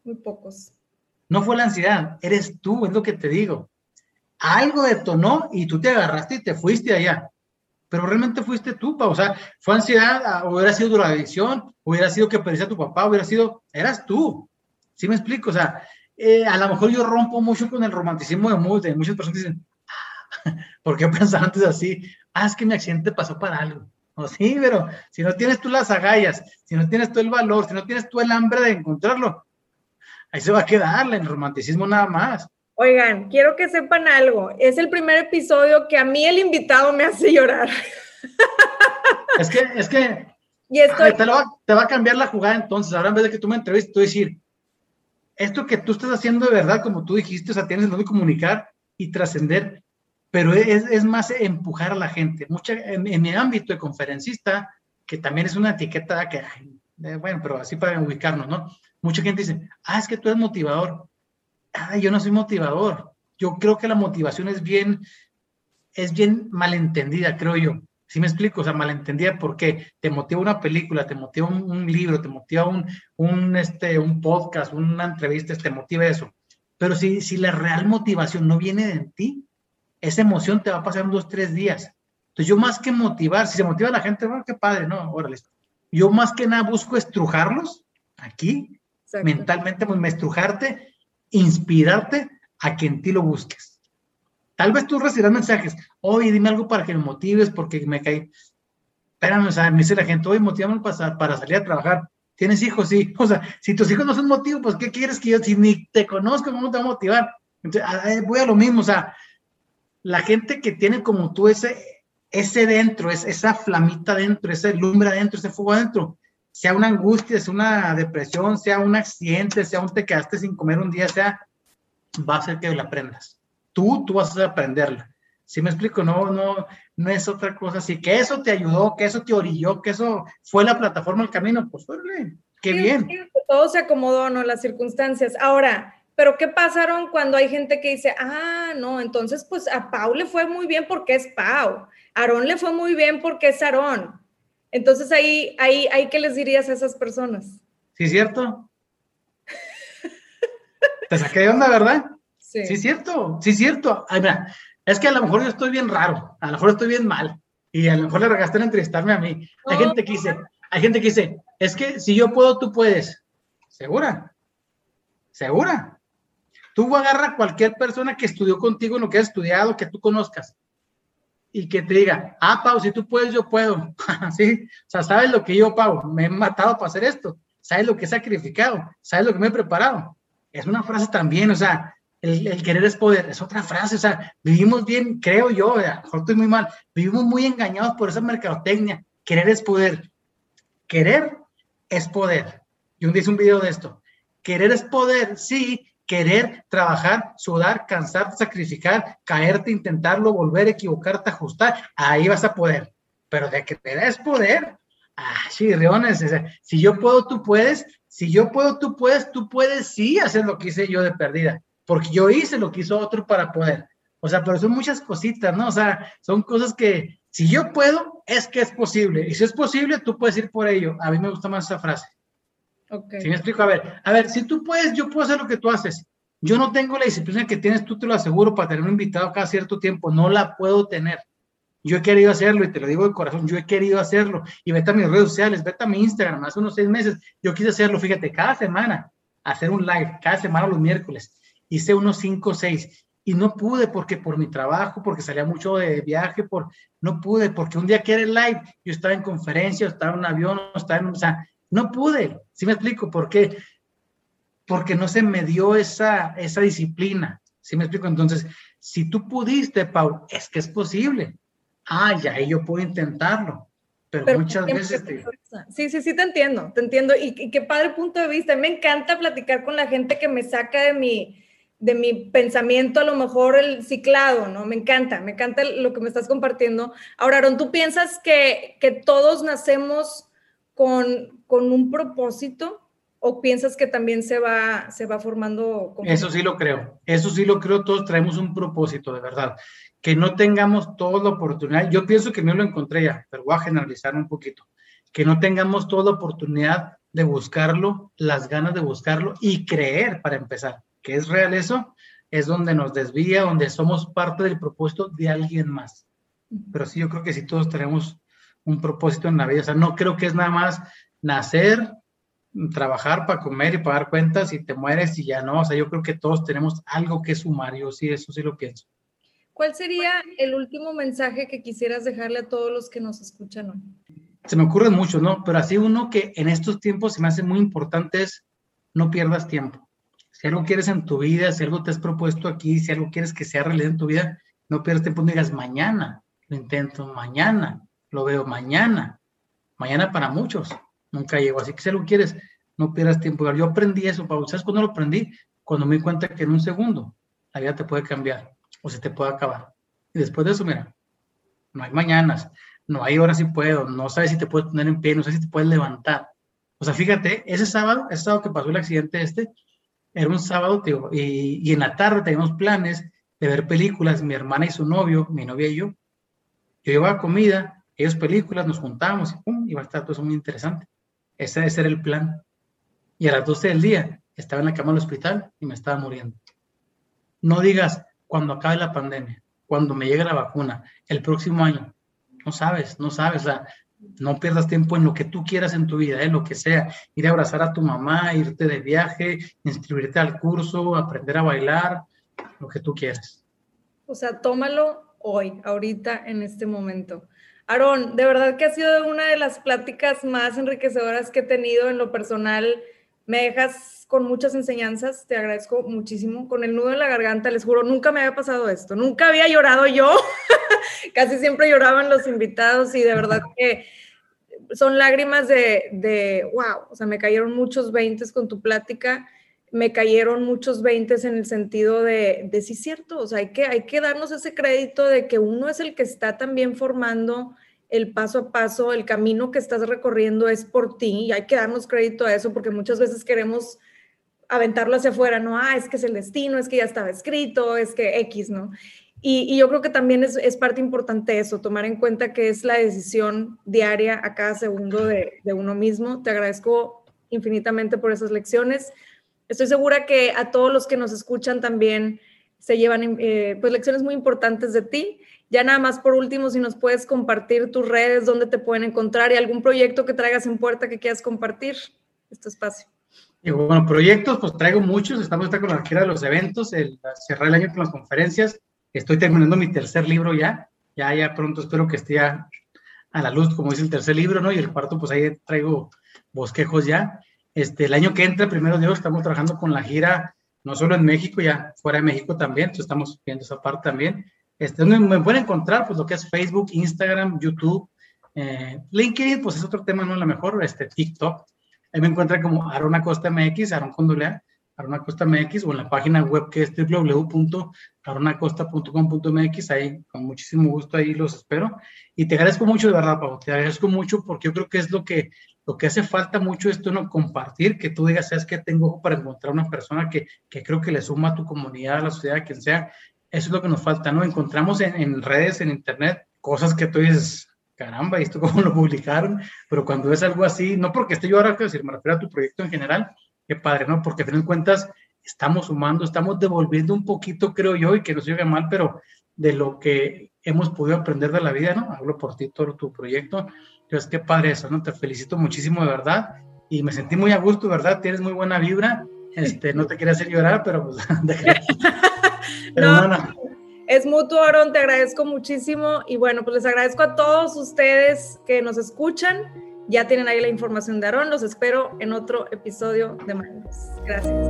Muy pocos. No fue la ansiedad, eres tú, es lo que te digo. Algo detonó y tú te agarraste y te fuiste allá. Pero realmente fuiste tú, o sea, fue ansiedad, ah, hubiera sido drogadicción, hubiera sido que perdiste a tu papá, hubiera sido, eras tú. ¿Sí me explico? O sea, eh, a lo mejor yo rompo mucho con el romanticismo de, de muchas personas dicen, porque yo <laughs> pensaba antes así, ah, es que mi accidente pasó para algo. O sí, pero si no tienes tú las agallas, si no tienes tú el valor, si no tienes tú el hambre de encontrarlo, ahí se va a quedar el romanticismo nada más. Oigan, quiero que sepan algo. Es el primer episodio que a mí el invitado me hace llorar. <laughs> Es que, es que Y te, va, te, va, a cambiar la jugada entonces. Ahora en vez de que tú me entrevistes, tú decir, esto que tú estás haciendo de verdad, como tú dijiste, o sea, tienes el de comunicar y trascender, pero es, es, más empujar a la gente. Mucha, en, mi ámbito de conferencista, que también es una etiqueta que, bueno, pero así para ubicarnos, ¿no? Mucha gente dice, ah, es que tú eres motivador. Ah, yo no soy motivador. Yo creo que la motivación es bien, es bien malentendida, creo yo. ¿Sí me explico? O sea, malentendida porque te motiva una película, te motiva un, libro, te motiva un, un, este, un podcast, una entrevista, te motiva eso. Pero si, si la real motivación no viene de ti, esa emoción te va a pasar en dos, tres días. Entonces yo más que motivar, si se motiva a la gente, bueno, qué padre, ¿no? Órale. Yo más que nada busco estrujarlos aquí, mentalmente, pues, estrujarte, inspirarte a que en ti lo busques. Tal vez tú recibirás mensajes, oye, dime algo para que me motives porque me caí. Espérame, o sea, me dice la gente, oye, motivame para, para salir a trabajar. ¿Tienes hijos? Sí. <laughs> O sea, si tus hijos no son motivo, pues ¿qué quieres que yo, si ni te conozco, cómo te voy a motivar? Entonces, voy a lo mismo, o sea, la gente que tiene como tú ese, ese dentro, es, esa flamita dentro, ese lumbre adentro, ese fuego adentro, sea una angustia, sea una depresión, sea un accidente, sea un te quedaste sin comer un día, sea, va a hacer que la aprendas tú, tú vas a aprenderla. ¿Sí me explico? No, no, no es otra cosa así. Que eso te ayudó, que eso te orilló, que eso fue la plataforma, el camino, pues órale, qué bien. todo se acomodó, ¿no? Las circunstancias. Ahora, pero ¿qué pasaron cuando hay gente que dice, ah, no, entonces pues a Pau le fue muy bien porque es Pau, a Aarón le fue muy bien porque es Aarón. Entonces ahí, ahí, ahí, ¿qué les dirías a esas personas? Sí, cierto. Te saqué de onda, ¿verdad? Sí. sí, cierto, sí, cierto. Ay, mira, es que a lo mejor yo estoy bien raro, a lo mejor estoy bien mal, y a lo mejor le regaste en entrevistarme a mí. Hay gente que dice, hay gente que dice, es que si yo puedo, tú puedes. ¿Segura? ¿Segura? Tú agarra a cualquier persona que estudió contigo en lo que has estudiado, que tú conozcas, y que te diga, ah, Pau, si tú puedes, yo puedo. <laughs> ¿Sí? O sea, sabes lo que yo, Pau, me he matado para hacer esto, sabes lo que he sacrificado, sabes lo que me he preparado. Es una frase también, o sea, el, querer es poder, es otra frase, o sea, vivimos bien, creo yo, a lo mejor estoy muy mal, vivimos muy engañados por esa mercadotecnia, querer es poder, querer es poder. Y un día hice un video de esto, querer es poder, sí, querer, trabajar, sudar, cansarte, sacrificar, caerte, intentarlo, volver, equivocarte, ajustar, ahí vas a poder, pero de que te es poder, ah, chirriones, si yo puedo, tú puedes, si yo puedo, tú puedes, tú puedes sí hacer lo que hice yo de perdida porque yo hice lo que hizo otro para poder. O sea, pero son muchas cositas, ¿no? O sea, son cosas que si yo puedo, es que es posible. Y si es posible, tú puedes ir por ello. A mí me gusta más esa frase. Ok. Si me explico, a ver, a ver, si tú puedes, yo puedo hacer lo que tú haces. Yo no tengo la disciplina que tienes, tú te lo aseguro, para tener un invitado cada cierto tiempo. No la puedo tener. Yo he querido hacerlo y te lo digo de corazón, yo he querido hacerlo. Y vete a mis redes sociales, vete a mi Instagram, hace unos seis meses, yo quise hacerlo, fíjate, cada semana, hacer un live, cada semana los miércoles hice unos 5 o 6 y no pude porque por mi trabajo, porque salía mucho de viaje, por no pude porque un día que era el live, yo estaba en conferencia, estaba en un avión, estaba en, o sea, no pude. ¿Sí me explico por qué? Porque no se me dio esa, esa disciplina. ¿Sí me explico? Entonces, si tú pudiste, Pau, es que es posible. Ah, ya, yo puedo intentarlo. Pero, muchas veces Sí, sí, sí, te entiendo, te entiendo. Y, y, qué padre punto de vista. Me encanta platicar con la gente que me saca de mi, de mi pensamiento, a lo mejor el ciclado, ¿no? Me encanta, me encanta lo que me estás compartiendo. Ahora, Aaron, ¿tú piensas que, que todos nacemos con, con, un propósito o piensas que también se va, se va formando? Eso sí lo creo, eso sí lo creo, todos traemos un propósito, de verdad. Que no tengamos toda la oportunidad, yo pienso que no lo encontré ya, pero voy a generalizar un poquito, que no tengamos toda la oportunidad de buscarlo, las ganas de buscarlo y creer para empezar que es real eso, es donde nos desvía, donde somos parte del propósito de alguien más. Pero sí, yo creo que sí todos tenemos un propósito en la vida. O sea, no creo que es nada más nacer, trabajar para comer y pagar cuentas y te mueres y ya no. O sea, yo creo que todos tenemos algo que sumar. Yo sí, eso sí lo pienso. ¿Cuál sería el último mensaje que quisieras dejarle a todos los que nos escuchan hoy? Se me ocurren muchos, ¿no? Pero así uno que en estos tiempos se me hace muy importante es no pierdas tiempo si algo quieres en tu vida, si algo te has propuesto aquí, si algo quieres que sea realidad en tu vida, no pierdas tiempo, no digas mañana, lo intento mañana, lo veo mañana. Mañana para muchos nunca llegó. Así que si algo quieres, no pierdas tiempo. Yo aprendí eso, Pablo. ¿Sabes cuándo lo aprendí? Cuando me di cuenta que en un segundo la vida te puede cambiar o se te puede acabar. Y después de eso, mira, no hay mañanas, no hay horas si puedo, no sabes si te puedes poner en pie, no sabes si te puedes levantar. O sea, fíjate, ese sábado, ese sábado que pasó el accidente este, era un sábado, tío, y, y en la tarde teníamos planes de ver películas, mi hermana y su novio, mi novia y yo. Yo llevaba comida, ellos películas, nos juntábamos y pum, iba a estar todo eso muy interesante. Ese, ese era el plan. Y a las 12 del día estaba en la cama del hospital y me estaba muriendo. No digas cuando acabe la pandemia, cuando me llegue la vacuna, el próximo año. No sabes, no sabes. No pierdas tiempo en lo que tú quieras en tu vida, en lo que sea. Ir a abrazar a tu mamá, irte de viaje, inscribirte al curso, aprender a bailar, lo que tú quieras. O sea, tómalo hoy, ahorita, en este momento. De verdad que ha sido una de las pláticas más enriquecedoras que he tenido en lo personal. Me dejas con muchas enseñanzas, te agradezco muchísimo. Con el nudo en la garganta, les juro, nunca me había pasado esto, nunca había llorado yo, <laughs> casi siempre lloraban los invitados y de verdad que son lágrimas de, de wow, o sea, me cayeron muchos veintes con tu plática me cayeron muchos veintes en el sentido de, de sí, cierto, o sea, hay que, hay que darnos ese crédito de que uno es el que está también formando el paso a paso, el camino que estás recorriendo es por ti y hay que darnos crédito a eso porque muchas veces queremos aventarlo hacia afuera, no, ah, es que es el destino, es que ya estaba escrito, es que X, ¿no? Y, yo creo que también es, parte importante eso, tomar en cuenta que es la decisión diaria a cada segundo de, de uno mismo. Te agradezco infinitamente por esas lecciones. Estoy segura que a todos los que nos escuchan también se llevan eh, pues lecciones muy importantes de ti. Ya nada más por último, si nos puedes compartir tus redes, dónde te pueden encontrar y algún proyecto que traigas en puerta que quieras compartir, este espacio. Y bueno, proyectos, pues traigo muchos. Estamos con la gira de los eventos, el, cerrar el año con las conferencias. Estoy terminando mi tercer libro ya. Ya, ya pronto espero que esté a, a la luz, como dice el tercer libro, ¿no? Y el cuarto, pues ahí traigo bosquejos ya. Este, el año que entra, primero Dios, estamos trabajando con la gira, no solo en México, ya fuera de México también, entonces estamos viendo esa parte también. Este, me pueden encontrar, pues lo que es Facebook, Instagram, YouTube, eh, LinkedIn, pues es otro tema, no la mejor, este, TikTok. Ahí me encuentran como Arona Costa MX, Aaron Condolea, Arona Costa MX, o en la página web que es www.aronacosta.com.mx, ahí con muchísimo gusto ahí los espero. Y te agradezco mucho, de verdad, Pau, te agradezco mucho porque yo creo que es lo que lo que hace falta mucho es tú no compartir, que tú digas, sabes que tengo para encontrar una persona que, que, creo que le suma a tu comunidad, a la sociedad, a quien sea. Eso es lo que nos falta, ¿no? Encontramos en, redes, en internet, cosas que tú dices, caramba, ¿y esto <laughs> cómo lo publicaron? Pero cuando es algo así, no porque esté yo ahora, que decir, me refiero a tu proyecto en general, qué padre, ¿no? Porque a fin de cuentas estamos sumando, estamos devolviendo un poquito, creo yo, y que no se oiga mal, pero de lo que hemos podido aprender de la vida, ¿no? Hablo por ti, todo tu proyecto. Entonces, qué padre eso, ¿no? Te felicito muchísimo, de verdad. Y me sentí muy a gusto, ¿verdad? Tienes muy buena vibra. Este, no te quería hacer llorar, pero pues, <laughs> no, no, Es mutuo, Aaron, te agradezco muchísimo. Y bueno, pues les agradezco a todos ustedes que nos escuchan. Ya tienen ahí la información de Aaron. Los espero en otro episodio de Manos. Gracias.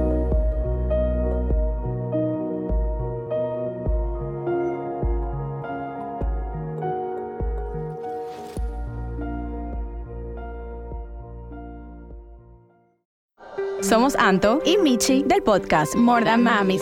Somos Anto y Michi del podcast More Than Mamis.